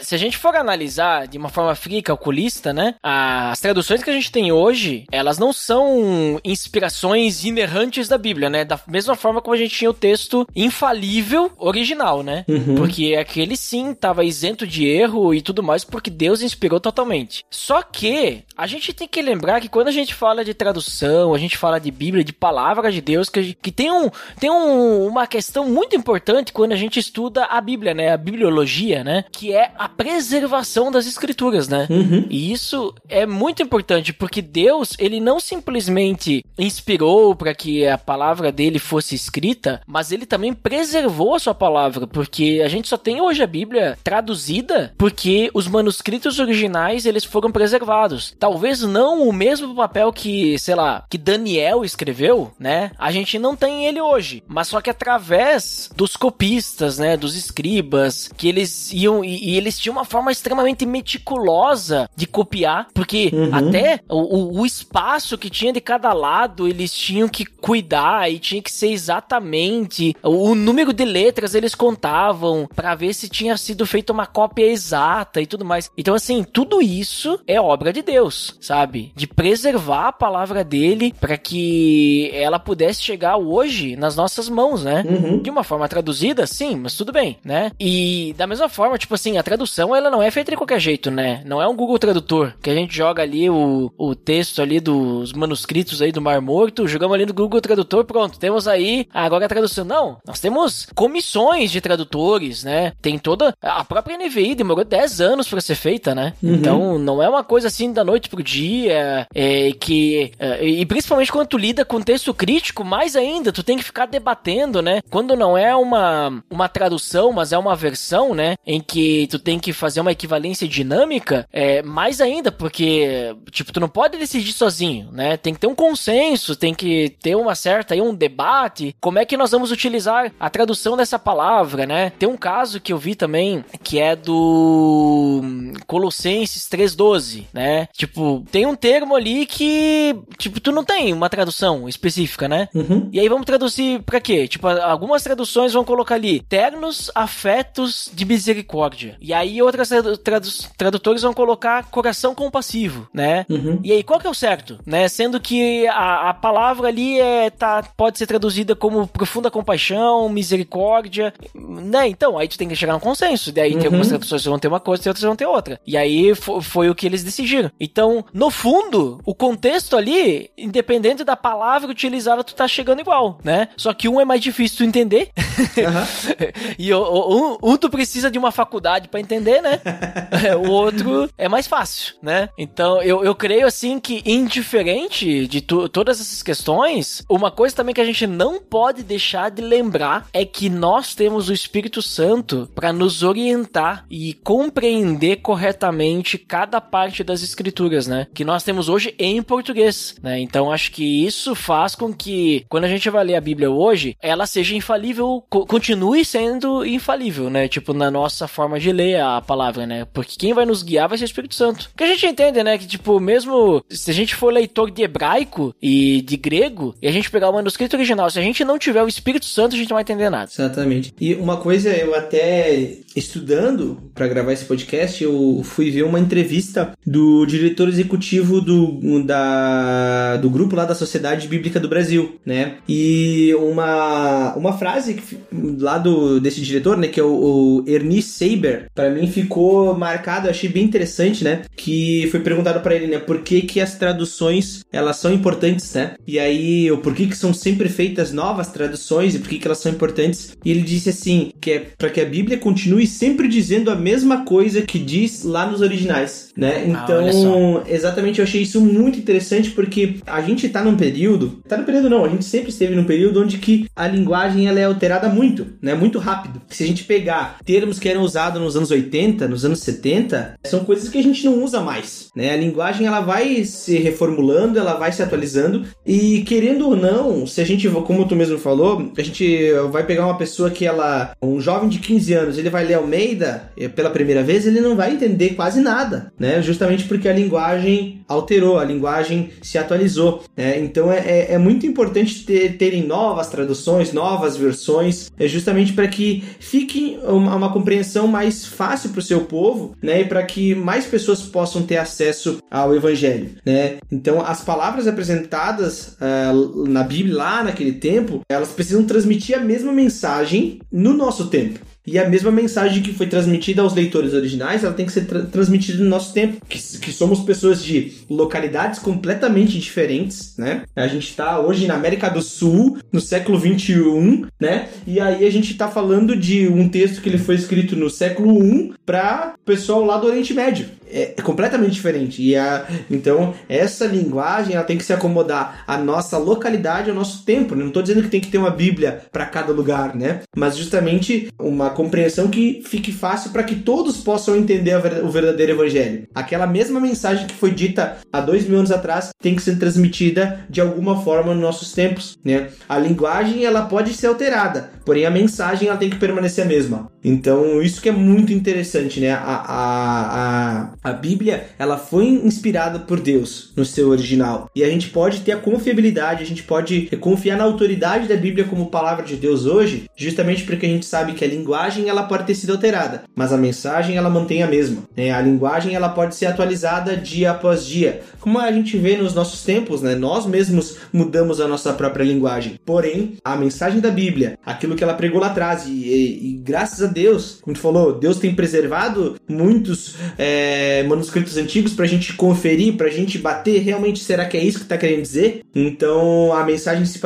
se a gente for analisar de uma forma fria e calculista, né? As traduções que a gente tem hoje, elas não são inspirações inerrantes da Bíblia, né? Da mesma forma como a gente tinha o texto infalível original, né? Uhum. Porque aquele sim estava isento de erro e tudo mais, porque Deus inspirou totalmente. Só que a gente tem que lembrar que quando a gente fala de tradução, a gente fala de Bíblia, de palavra de Deus, que, que tem, um, tem um, uma questão muito importante quando a gente estuda a Bíblia, né? A bibliologia, né? Que é a preservação das escrituras, né? Uhum. E isso é muito importante porque Deus, ele não simplesmente inspirou para que a palavra dele fosse escrita, mas ele também preservou a sua palavra, porque a gente só tem hoje a Bíblia traduzida porque os manuscritos originais eles foram preservados. Talvez não o mesmo papel que, sei lá, que Daniel escreveu, né? A gente não tem ele hoje, mas só que através dos copistas, né, dos escribas, que eles iam e, e eles tinham uma forma extremamente meticulosa de copiar, porque uhum. até o, o, espaço que tinha de cada lado eles tinham que cuidar e tinha que ser exatamente o, o número de letras eles contavam para ver se tinha sido feita uma cópia exata e tudo mais. Então assim, tudo isso é obra de Deus, sabe? De preservar a palavra dele para que ela pudesse chegar hoje nas nossas mãos, né? Uhum. De uma forma traduzida, sim, mas tudo bem, né? E da mesma forma, tipo assim, a tradução ela não é feita de qualquer jeito, né? Não é um Google Tradutor que a gente joga ali o, o texto ali dos manuscritos aí do Mar Morto, jogamos ali no Google Tradutor, pronto, temos aí agora a tradução. Não, nós temos comissões de tradutores, né? Tem toda a própria NVI demorou 10 anos para ser feita, né? Uhum. Então não é uma coisa assim da noite pro dia, é, que é, e principalmente quando tu lida com texto crítico, mais ainda, tu tem que ficar debatendo, né? Quando não é uma, uma tradução, mas é uma versão, né? Em que tu tem que fazer uma equivalência dinâmica, é mais ainda, porque, tipo, tu não pode decidir sozinho, né? Tem que ter um consenso, tem que ter uma certa aí, um debate. Como é que nós vamos utilizar a tradução dessa palavra, né? Tem um caso que eu vi também, que é do Colossenses 3.12, né? Tipo, tem um termo ali que, tipo, tu não tem uma tradução específica, né? Uhum. E aí vamos traduzir pra quê? Tipo, algumas traduções vão colocar ali ternos afetos de misericórdia. E aí outras tradu tradutores vão colocar coração compassivo, né? Uhum. E aí qual que é o certo, né? Sendo que a, a palavra ali é, tá, pode ser traduzida como profunda compaixão, misericórdia, né? Então, aí tu tem que chegar num consenso. Daí uhum. tem algumas traduções que vão ter uma coisa, tem outras que vão ter outra. E aí foi o que eles decidiram. Então, no fundo, o contexto ali, independente da palavra utilizada, tu tá chegando igual, né? Só que um é mais difícil tu entender. Uhum. e um, um, tu precisa de uma faculdade para entender, né? o outro é mais fácil, né? Então eu, eu creio assim que, indiferente de tu, todas essas questões, uma coisa também que a gente não pode deixar de lembrar é que nós temos o Espírito Santo para nos orientar e compreender corretamente cada parte das escrituras, né? Que nós temos hoje em português, né? Então Então acho que isso faz com que quando a gente ler a Bíblia hoje, ela seja infalível, co continue sendo infalível, né? Tipo, na nossa forma de ler a palavra, né? Porque quem vai nos guiar vai ser o Espírito Santo. Que a gente entende, né? Que, tipo, mesmo se a gente for leitor de hebraico e de grego, e a gente pegar o manuscrito original, se a gente não tiver o Espírito Santo, a gente não vai entender nada. Exatamente. E uma coisa, eu até estudando para gravar esse podcast, eu fui ver uma entrevista do diretor executivo do, da, do grupo lá da Sociedade Bíblica do Brasil, né? E uma, uma frase que, lá do, desse diretor, né, que é o, o Ernie Saber, para mim ficou marcado, achei bem interessante, né? Que foi perguntado para ele, né, por que que as traduções, elas são importantes, né? E aí, o por que que são sempre feitas novas traduções e por que que elas são importantes? E ele disse assim, que é para que a Bíblia continue sempre dizendo a mesma coisa que diz lá nos originais, né? Ah, Então, exatamente, eu achei isso muito interessante porque a gente tá num período, tá no período não, a gente sempre esteve num período onde que a linguagem ela é alterada muito, né? Muito rápido. Se a gente pegar termos que eram usados nos anos 80, nos anos 70, são coisas que a gente não usa mais, né? A linguagem ela vai se reformulando, ela vai se atualizando e querendo ou não, se a gente, como tu mesmo falou, a gente vai pegar uma pessoa que ela, um jovem de 15 anos, ele vai ler Almeida eh, pela primeira vez, ele não vai entender quase nada, né? Justamente porque a linguagem alterou, a linguagem se atualizou, né? Então é, é, é muito importante ter, terem novas traduções, novas versões, é justamente para que fique uma, uma compreensão mais fácil para o seu povo, né? E para que mais pessoas possam ter acesso ao Evangelho, né? Então as palavras apresentadas uh, na Bíblia lá naquele tempo, elas precisam transmitir a mesma mensagem no nosso tempo. E a mesma mensagem que foi transmitida aos leitores originais, ela tem que ser tra transmitida no nosso tempo. Que, que, somos pessoas de localidades completamente diferentes, né? A gente está hoje na América do Sul, no século 21, né? E aí a gente está falando de um texto que ele foi escrito no século 1 para pessoal lá do Oriente Médio. É, é completamente diferente. E a, então, essa linguagem ela tem que se acomodar à nossa localidade, ao nosso tempo. Né? Não estou dizendo que tem que ter uma Bíblia para cada lugar, né? Mas justamente uma compreensão que fique fácil para que todos possam entender o verdadeiro evangelho. Aquela mesma mensagem que foi dita há dois mil anos atrás tem que ser transmitida de alguma forma nos nossos tempos, né? A linguagem ela pode ser alterada, porém a mensagem ela tem que permanecer a mesma. Então isso que é muito interessante, né? A, a, a, a Bíblia ela foi inspirada por Deus no seu original e a gente pode ter a confiabilidade, a gente pode confiar na autoridade da Bíblia como palavra de Deus hoje, justamente porque a gente sabe que a linguagem ela pode ter sido alterada, mas a mensagem ela mantém a mesma. Né? A linguagem ela pode ser atualizada dia após dia, como a gente vê nos nossos tempos, né? Nós mesmos mudamos a nossa própria linguagem. Porém, a mensagem da Bíblia, aquilo que ela pregou lá atrás e, e, e graças a Deus, como tu falou, Deus tem preservado muitos é, manuscritos antigos para a gente conferir, para a gente bater realmente será que é isso que está querendo dizer? Então a mensagem se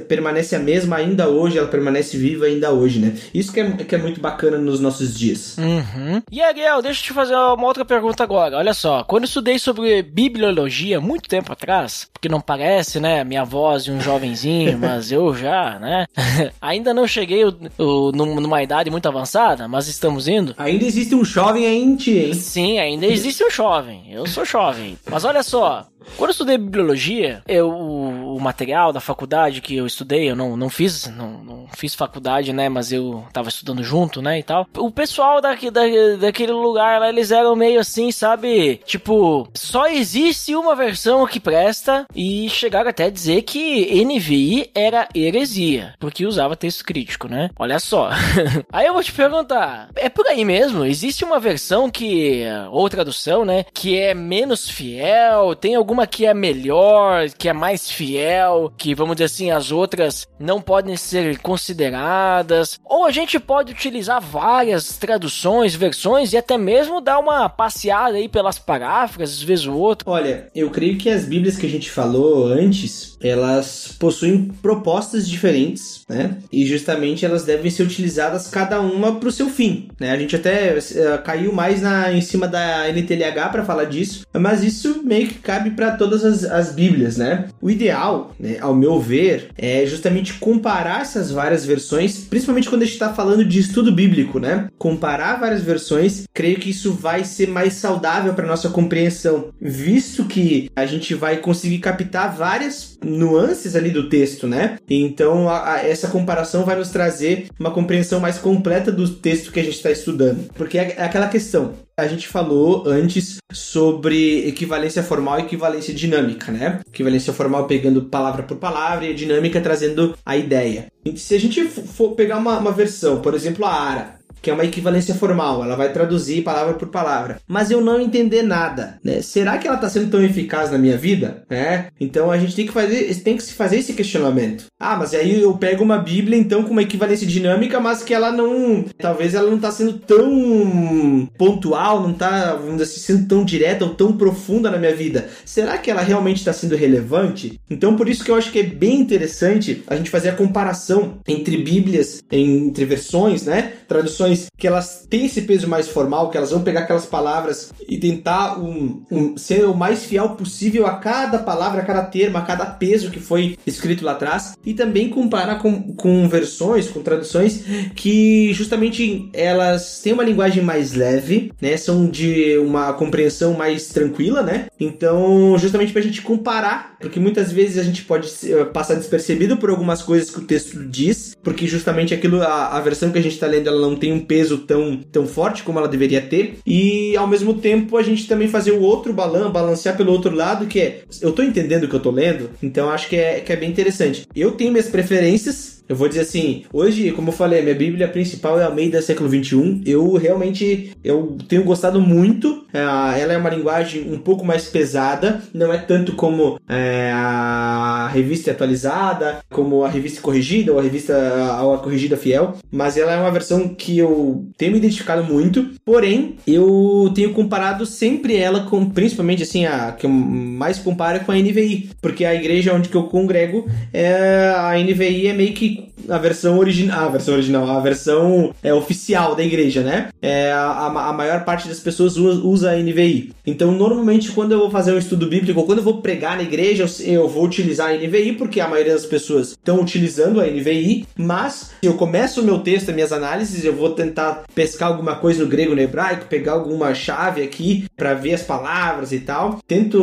permanece a mesma ainda hoje, ela permanece viva ainda hoje, né? Isso que é, que é muito bacana nos nossos dias. Uhum. E Ariel, deixa eu te fazer uma outra pergunta agora. Olha só, quando eu estudei sobre bibliologia muito tempo atrás, porque não parece, né, minha voz de um jovenzinho, mas eu já, né, ainda não cheguei o, numa idade muito avançada, mas estamos indo. Ainda existe um jovem aí em ti, hein? Sim, ainda existe um jovem. Eu sou jovem. Mas olha só, quando eu estudei bibliologia, eu, o, o, material da faculdade que eu estudei, eu não, não fiz, não, não, fiz faculdade, né? Mas eu tava estudando junto, né? E tal. O pessoal daqui, da, daquele lugar lá, eles eram meio assim, sabe? Tipo, só existe uma versão que presta e chegaram até a dizer que NVI era heresia, porque usava texto crítico, né? Olha só. aí eu vou te perguntar, é por aí mesmo? Existe uma versão que, ou tradução, né? Que é menos fiel? Tem algum alguma que é melhor, que é mais fiel, que vamos dizer assim, as outras não podem ser consideradas, ou a gente pode utilizar várias traduções, versões e até mesmo dar uma passeada aí pelas paráfrases, às vezes o outro. Olha, eu creio que as Bíblias que a gente falou antes, elas possuem propostas diferentes, né? E justamente elas devem ser utilizadas cada uma para o seu fim, né? A gente até uh, caiu mais na, em cima da NTLH para falar disso, mas isso meio que cabe para todas as, as Bíblias, né? O ideal né, ao meu ver, é justamente comparar essas várias versões, principalmente quando a gente está falando de estudo bíblico, né? Comparar várias versões, creio que isso vai ser mais saudável para nossa compreensão, visto que a gente vai conseguir captar várias nuances ali do texto, né? Então a, a, essa comparação vai nos trazer uma compreensão mais completa do texto que a gente está estudando, porque é, é aquela questão a gente falou antes sobre equivalência formal e equivalência dinâmica, né? Equivalência formal pegando palavra por palavra e a dinâmica trazendo a ideia. Se a gente for pegar uma, uma versão, por exemplo, a ARA, que é uma equivalência formal, ela vai traduzir palavra por palavra, mas eu não entender nada, né? Será que ela está sendo tão eficaz na minha vida, né? Então a gente tem que fazer, tem que se fazer esse questionamento. Ah, mas aí eu pego uma Bíblia então com uma equivalência dinâmica, mas que ela não, talvez ela não está sendo tão pontual, não está assim, sendo tão direta ou tão profunda na minha vida. Será que ela realmente está sendo relevante? Então por isso que eu acho que é bem interessante a gente fazer a comparação entre Bíblias, entre versões, né? Traduções que elas têm esse peso mais formal, que elas vão pegar aquelas palavras e tentar um, um, ser o mais fiel possível a cada palavra, a cada termo, a cada peso que foi escrito lá atrás, e também comparar com, com versões, com traduções que justamente elas têm uma linguagem mais leve, né? São de uma compreensão mais tranquila, né? Então, justamente para a gente comparar, porque muitas vezes a gente pode eh, passar despercebido por algumas coisas que o texto diz, porque justamente aquilo, a, a versão que a gente está lendo, ela não tem um um peso tão, tão forte como ela deveria ter. E ao mesmo tempo a gente também fazer o outro balan, balancear pelo outro lado, que é eu tô entendendo o que eu tô lendo, então acho que é, que é bem interessante. Eu tenho minhas preferências, eu vou dizer assim, hoje, como eu falei, minha Bíblia principal é a Meida século 21. Eu realmente eu tenho gostado muito. É, ela é uma linguagem um pouco mais pesada, não é tanto como é, a revista atualizada, como a revista corrigida ou a revista a, a corrigida fiel, mas ela é uma versão que eu tenho me identificado muito. Porém, eu tenho comparado sempre ela com, principalmente assim, a que eu mais comparo é com a NVI, porque a igreja onde que eu congrego, é, a NVI é meio que a versão original, a versão original, a versão é, oficial da igreja, né? É, a, a maior parte das pessoas usa, usa a NVI. Então, normalmente, quando eu vou fazer um estudo bíblico, ou quando eu vou pregar na igreja, eu, vou utilizar a NVI, porque a maioria das pessoas estão utilizando a NVI, mas se eu começo o meu texto, as minhas análises, eu vou tentar pescar alguma coisa no grego, no hebraico, pegar alguma chave aqui para ver as palavras e tal. Tento,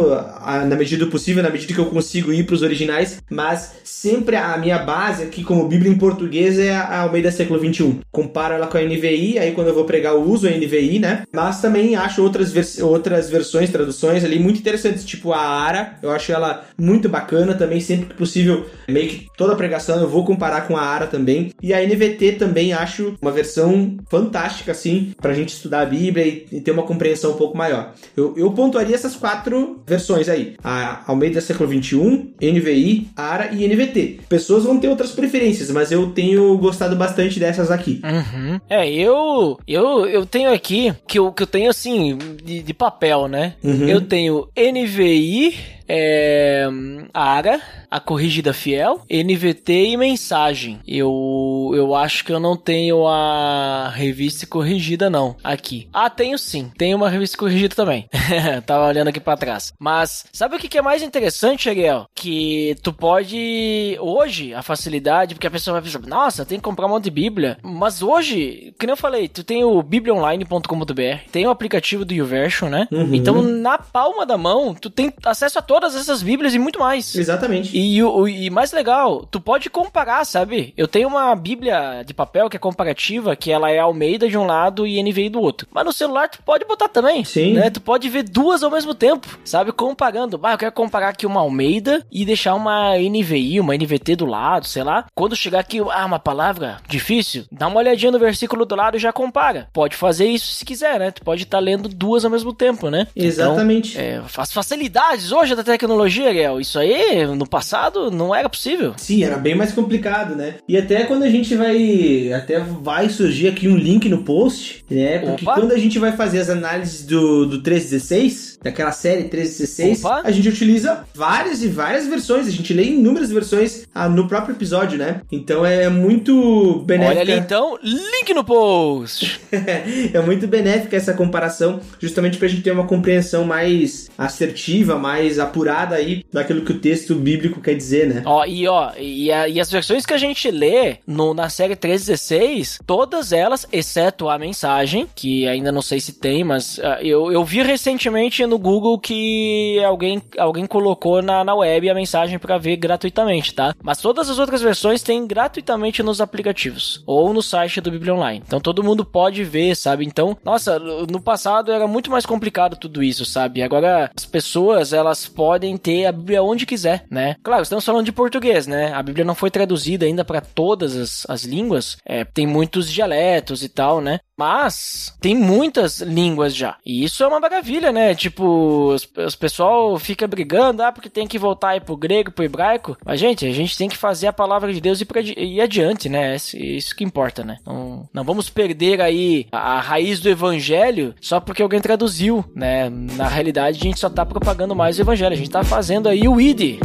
na medida do possível, na medida que eu consigo ir para os originais, mas sempre a minha base aqui como Bíblia em português é a Almeida século 21. Comparo ela com a NVI, aí quando eu vou pregar eu uso a NVI, né? Mas também acho outras, vers outras versões, traduções ali muito interessantes, tipo a Ara, eu acho ela muito bacana também, sempre que possível, meio que toda pregação eu vou comparar com a Ara também. E a NVT também acho uma versão fantástica, assim, pra gente estudar a Bíblia e, e ter uma compreensão um pouco maior. Eu, eu pontuaria essas quatro versões aí: a Almeida século 21, NVI, Ara e NVT. Pessoas vão ter outras preferências, mas eu tenho gostado bastante dessas aqui. Uhum. É, eu, eu eu tenho aqui que eu, que eu tenho assim de, de papel, né? Uhum. Eu tenho NVI é, ARA, a corrigida fiel, NVT e mensagem. Eu, eu acho que eu não tenho a revista corrigida não, aqui. Ah, tenho sim, tenho uma revista corrigida também. Tava olhando aqui para trás. Mas sabe o que é mais interessante, Ariel? Que tu pode hoje a facilidade, porque a pessoa vai pensar, nossa, tem que comprar um monte de Bíblia. Mas hoje, que eu falei, tu tem o bibliaonline.com.br, tem o aplicativo do YouVersion, né? Uhum. Então na palma da mão, tu tem acesso a todas todas essas Bíblias e muito mais. Exatamente. E, o, e mais legal, tu pode comparar, sabe? Eu tenho uma Bíblia de papel que é comparativa, que ela é Almeida de um lado e NVI do outro. Mas no celular tu pode botar também. Sim. Né? Tu pode ver duas ao mesmo tempo, sabe? Comparando. Ah, eu quero comparar aqui uma Almeida e deixar uma NVI, uma NVT do lado, sei lá. Quando chegar aqui, ah, uma palavra difícil, dá uma olhadinha no versículo do lado e já compara. Pode fazer isso se quiser, né? Tu pode estar tá lendo duas ao mesmo tempo, né? Exatamente. Então, é, as facilidades hoje da tecnologia, Ariel, isso aí no passado não era possível. Sim, era bem mais complicado, né? E até quando a gente vai. Até vai surgir aqui um link no post, né? Porque Opa. quando a gente vai fazer as análises do, do 316, daquela série 1316, Opa. a gente utiliza várias e várias versões, a gente lê inúmeras versões ah, no próprio episódio, né? Então é muito benéfica. Olha ali então, link no post. é muito benéfica essa comparação, justamente pra gente ter uma compreensão mais assertiva, mais apurada aí daquilo que o texto bíblico quer dizer, né? Ó, e ó, e, a- e as versões que a gente lê no, na série 316, todas elas, exceto a mensagem, que ainda não sei se tem, mas ah, eu, eu vi recentemente no Google que alguém, alguém colocou na, na web a mensagem pra ver gratuitamente, tá? Mas todas as outras versões tem gratuitamente nos aplicativos ou no site do Bíblia Online. Então todo mundo pode ver, sabe? Então, nossa, no passado era muito mais complicado tudo isso, sabe? Agora as pessoas, elas podem ter a Bíblia onde quiser, né? Claro, estamos falando de português, né? A Bíblia não foi traduzida ainda para todas as, as línguas. É, tem muitos dialetos e tal, né? Mas tem muitas línguas já. E isso é uma maravilha, né? Tipo, os, os pessoal fica brigando, ah, porque tem que voltar aí pro grego, pro hebraico. Mas, gente, a gente tem que fazer a palavra de Deus e pra, ir adiante, né? Isso, isso que importa, né? Não, não vamos perder aí a, a raiz do evangelho só porque alguém traduziu, né? Na realidade, a gente só tá propagando mais o evangelho. A gente tá fazendo aí o ID.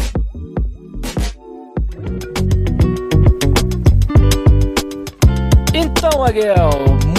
Então, Ariel,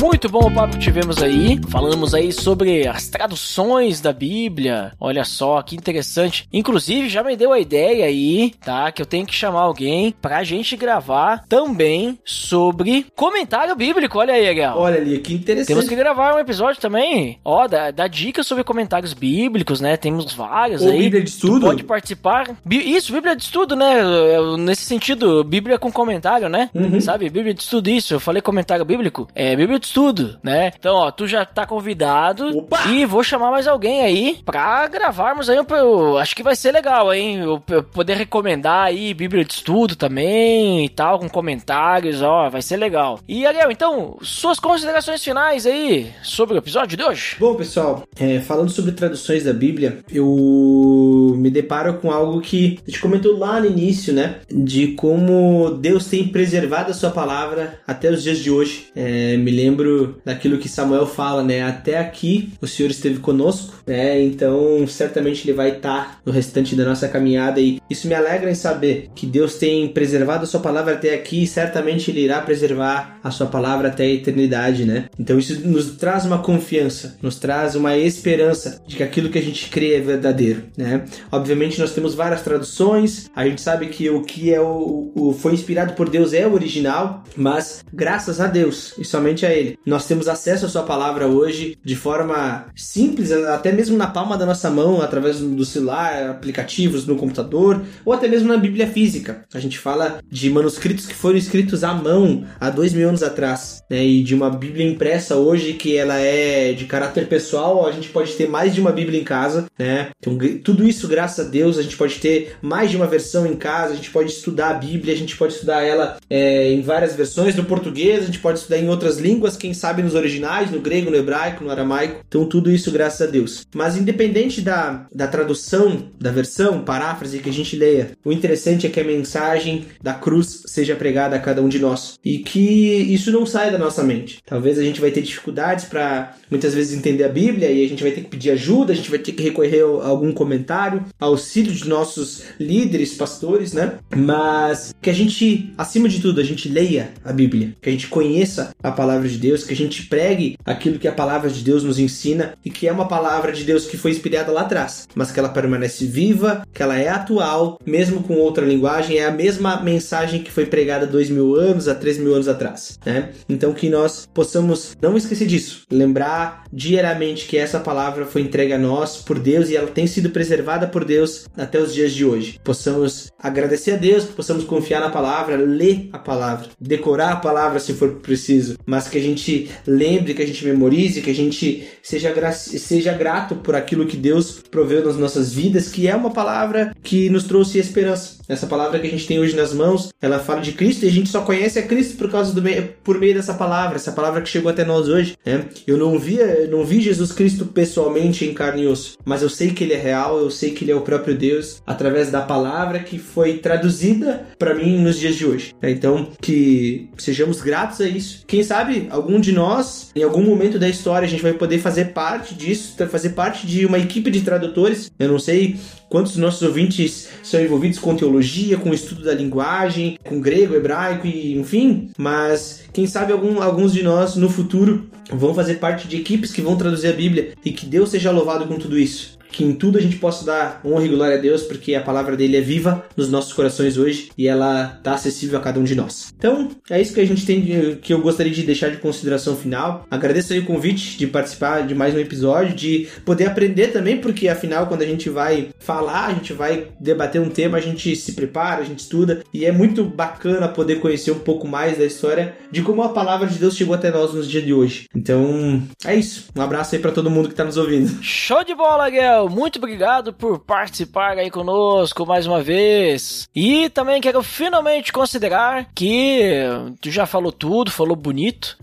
muito bom o papo que tivemos aí. Falamos aí sobre as traduções da Bíblia. Olha só que interessante. Inclusive, já me deu a ideia aí, tá? Que eu tenho que chamar alguém pra gente gravar também sobre comentário bíblico. Olha aí, Ariel. Olha ali, que interessante. Temos que gravar um episódio também, ó, dá, dá dicas sobre comentários bíblicos, né? Temos vários Ou aí. Bíblia de Tu estudo. pode participar. Isso, Bíblia de estudo, né? Eu- Nesse sentido, Bíblia com comentário, né? Uhum. Sabe? Bíblia de estudo, isso. Eu falei comentário bíblico. É, Bíblia de estudo, né? Então, ó, tu já tá convidado. Opa! E vou chamar mais alguém aí pra gravarmos aí. Eu acho que vai ser legal, hein? Eu, eu poder recomendar aí Bíblia de estudo também e tal, com comentários, ó. Vai ser legal. E, Ariel, então, suas considerações finais aí sobre o episódio de hoje? Bom, pessoal, é, falando sobre traduções da Bíblia, eu me deparo com algo que a gente comentou lá no início, né? De como Deus tem preservado a sua palavra até os dias de hoje. É, me lembro daquilo que Samuel fala, né? Até aqui o Senhor esteve conosco, né? Então, certamente Ele vai estar no restante da nossa caminhada e isso me alegra em saber que Deus tem preservado a sua palavra até aqui e certamente Ele irá preservar a sua palavra até a eternidade, né? Então isso nos traz uma confiança, nos traz uma esperança de que aquilo que a gente crê é verdadeiro, né? Obviamente nós temos várias traduções, a gente sabe que o que é o, o foi inspirado por Deus é o original, mas graças a Deus e somente a Ele, nós temos acesso à sua palavra hoje de forma simples, até mesmo na palma da nossa mão, através do celular, aplicativos no computador, ou até mesmo na Bíblia física. A gente fala de manuscritos que foram escritos à mão há dois mil anos atrás, né? E de uma Bíblia impressa hoje que ela é de caráter pessoal, a gente pode ter mais de uma Bíblia em casa, né? Então, tudo isso, graças a Deus, a gente pode ter mais de uma versão em casa, a gente pode estudar a Bíblia, a gente pode estudar ela é, em várias versões, no português, a gente pode estudar em outras línguas, quem sabe nos originais, no grego, no hebraico, no aramaico. Então, tudo isso, graças a Deus. Mas, independente da, da tradução, da versão, paráfrase que a gente leia, o interessante é que a mensagem da cruz seja pregada a cada um de nós e que isso não saia da nossa mente. Talvez a gente vai ter dificuldades para muitas vezes entender a Bíblia e a gente vai ter que pedir ajuda, a gente vai ter que recorrer a algum comentário, auxílio de nossos líderes, pastores, né? Mas que a gente, acima de tudo, a gente leia a Bíblia, que a gente conheça a palavra de Deus, que a gente pregue aquilo que a palavra de Deus nos ensina e que é uma palavra de Deus que foi inspirada lá atrás, mas que ela permanece viva, que ela é atual, mesmo com outra linguagem, é a mesma mensagem que foi pregada dois mil anos, há três mil anos atrás, né? Então que nós possamos não esquecer disso, lembrar diariamente que essa palavra foi entregue a nós por Deus e ela tem sido preservada por Deus até os dias de hoje. Possamos agradecer a Deus, possamos confiar na palavra, ler a palavra, decorar a palavra se for preciso, mas que a gente lembre, que a gente memorize, que a gente seja, gra seja grato por aquilo que Deus proveu nas nossas vidas, que é uma palavra que nos trouxe esperança. Essa palavra que a gente tem hoje nas mãos, ela fala de Cristo e a gente só conhece a Cristo por causa do meio, por meio dessa palavra, essa palavra que chegou até nós hoje. Né? Eu não via, não vi Jesus Cristo pessoalmente em carne e osso, mas eu sei que ele é real, eu sei que ele é o próprio Deus através da palavra que foi traduzida para mim nos dias de hoje. Né? Então, que sejamos gratos a isso. Quem sabe algum de nós, em algum momento da história, a gente vai poder fazer parte disso, fazer parte de uma equipe de tradutores. Eu não sei quantos nossos ouvintes são envolvidos com teologia, com o estudo da linguagem, com grego, hebraico e enfim, mas quem sabe algum, alguns de nós no futuro vão fazer parte de equipes que vão traduzir a Bíblia e que Deus seja louvado com tudo isso que em tudo a gente possa dar honra e glória a Deus, porque a palavra dele é viva nos nossos corações hoje e ela está acessível a cada um de nós. Então, é isso que a gente tem de, que eu gostaria de deixar de consideração final. Agradeço aí o convite de participar de mais um episódio, de poder aprender também, porque afinal, quando a gente vai falar, a gente vai debater um tema, a gente se prepara, a gente estuda e é muito bacana poder conhecer um pouco mais da história de como a palavra de Deus chegou até nós nos dias de hoje. Então, é isso. Um abraço aí para todo mundo que está nos ouvindo. Show de bola, Guel! Muito obrigado por participar aí conosco mais uma vez. E também quero finalmente considerar que tu já falou tudo, falou bonito.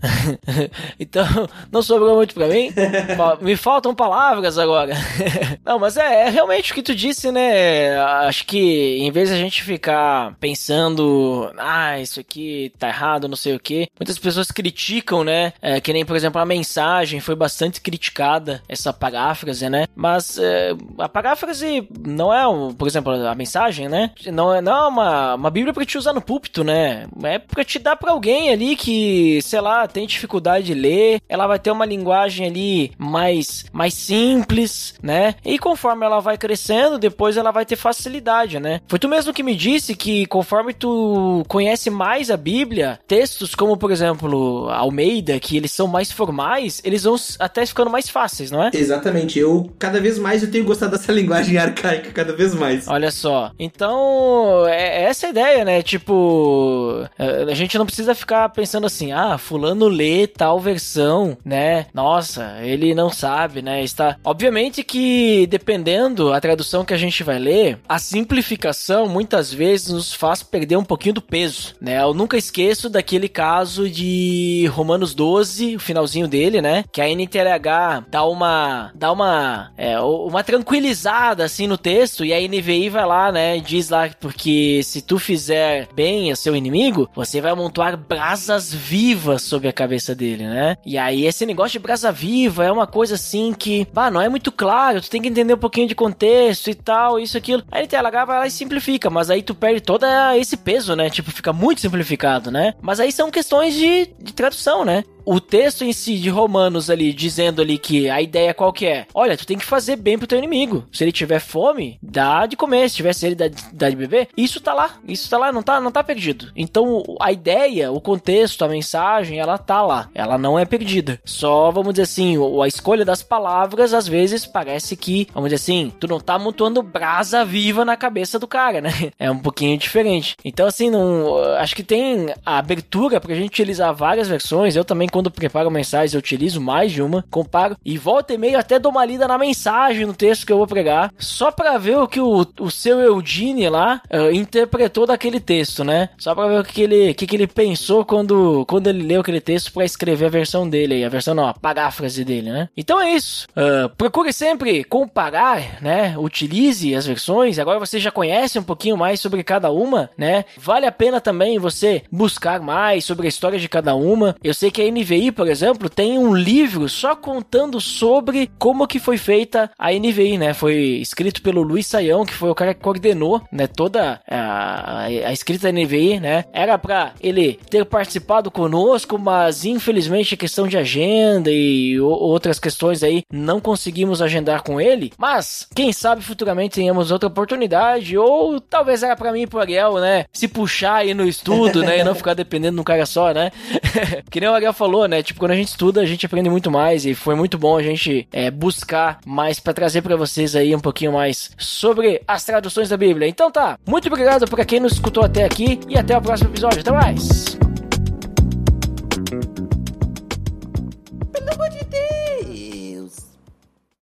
então, não sobrou muito pra mim. Me faltam palavras agora. não, mas é, é, realmente o que tu disse, né? Acho que em vez de a gente ficar pensando, ah, isso aqui tá errado, não sei o que, muitas pessoas criticam, né? É, que nem, por exemplo, a mensagem foi bastante criticada, essa paráfrase, né? Mas é, a paráfrase não é, um, por exemplo, a mensagem, né? Não é, não é uma, uma Bíblia pra te usar no púlpito, né? É pra te dar pra alguém ali que, sei lá, tem dificuldade de ler. Ela vai ter uma linguagem ali mais, mais simples, né? E conforme ela vai crescendo, depois ela vai ter facilidade, né? Foi tu mesmo que me disse que conforme tu conhece mais a Bíblia, textos como, por exemplo, Almeida, que eles são mais formais, eles vão até ficando mais fáceis, não é? Exatamente. Eu, cada vez mais, eu tenho gostado dessa linguagem arcaica cada vez mais. Olha só. Então, é, é essa a ideia, né? Tipo, é, a gente não precisa ficar pensando assim, ah, fulano lê tal versão, né? Nossa, ele não sabe, né? Está. Obviamente que, dependendo a tradução que a gente vai ler, a simplificação muitas vezes nos faz perder um pouquinho do peso, né? Eu nunca esqueço daquele caso de Romanos 12, o finalzinho dele, né? Que a NTLH dá uma. dá uma. É, uma tranquilizada assim no texto e a NVI vai lá, né, diz lá porque se tu fizer bem a seu inimigo, você vai amontoar brasas vivas sobre a cabeça dele, né? E aí esse negócio de brasa viva é uma coisa assim que, bah, não é muito claro, tu tem que entender um pouquinho de contexto e tal, isso aquilo. Aí NTLH vai lá e simplifica, mas aí tu perde todo esse peso, né? Tipo, fica muito simplificado, né? Mas aí são questões de, de tradução, né? O texto em si de Romanos ali, dizendo ali que a ideia qual que é? Olha, tu tem que fazer bem pro teu inimigo. Se ele tiver fome, dá de comer. Se tiver sede, dá, dá de beber. Isso tá lá. Isso tá lá, não tá, não tá perdido. Então, a ideia, o contexto, a mensagem, ela tá lá. Ela não é perdida. Só, vamos dizer assim, a escolha das palavras, às vezes, parece que, vamos dizer assim, tu não tá amontoando brasa viva na cabeça do cara, né? É um pouquinho diferente. Então, assim, não, acho que tem a abertura pra gente utilizar várias versões. Eu também quando preparo mensagens, eu utilizo mais de uma, comparo e volta e meio até dou uma lida na mensagem, no texto que eu vou pregar, só para ver o que o, o seu Eugene lá uh, interpretou daquele texto, né? Só para ver o que ele, que, que ele pensou quando, quando ele leu aquele texto para escrever a versão dele aí, a versão não, a paráfrase dele, né? Então é isso. Uh, procure sempre comparar, né? Utilize as versões. Agora você já conhece um pouquinho mais sobre cada uma, né? Vale a pena também você buscar mais sobre a história de cada uma. Eu sei que a NVI, por exemplo, tem um livro só contando sobre como que foi feita a NVI, né? Foi escrito pelo Luiz Saião, que foi o cara que coordenou, né, toda a, a escrita da NVI, né? Era para ele ter participado conosco, mas infelizmente questão de agenda e outras questões aí não conseguimos agendar com ele. Mas quem sabe futuramente tenhamos outra oportunidade ou talvez era para mim e pro Ariel, né, se puxar aí no estudo, né, e não ficar dependendo de um cara só, né? que nem o Ariel falou falou, né? Tipo, quando a gente estuda, a gente aprende muito mais e foi muito bom a gente é, buscar mais para trazer para vocês aí um pouquinho mais sobre as traduções da Bíblia. Então tá, muito obrigado para quem nos escutou até aqui e até o próximo episódio. Até mais!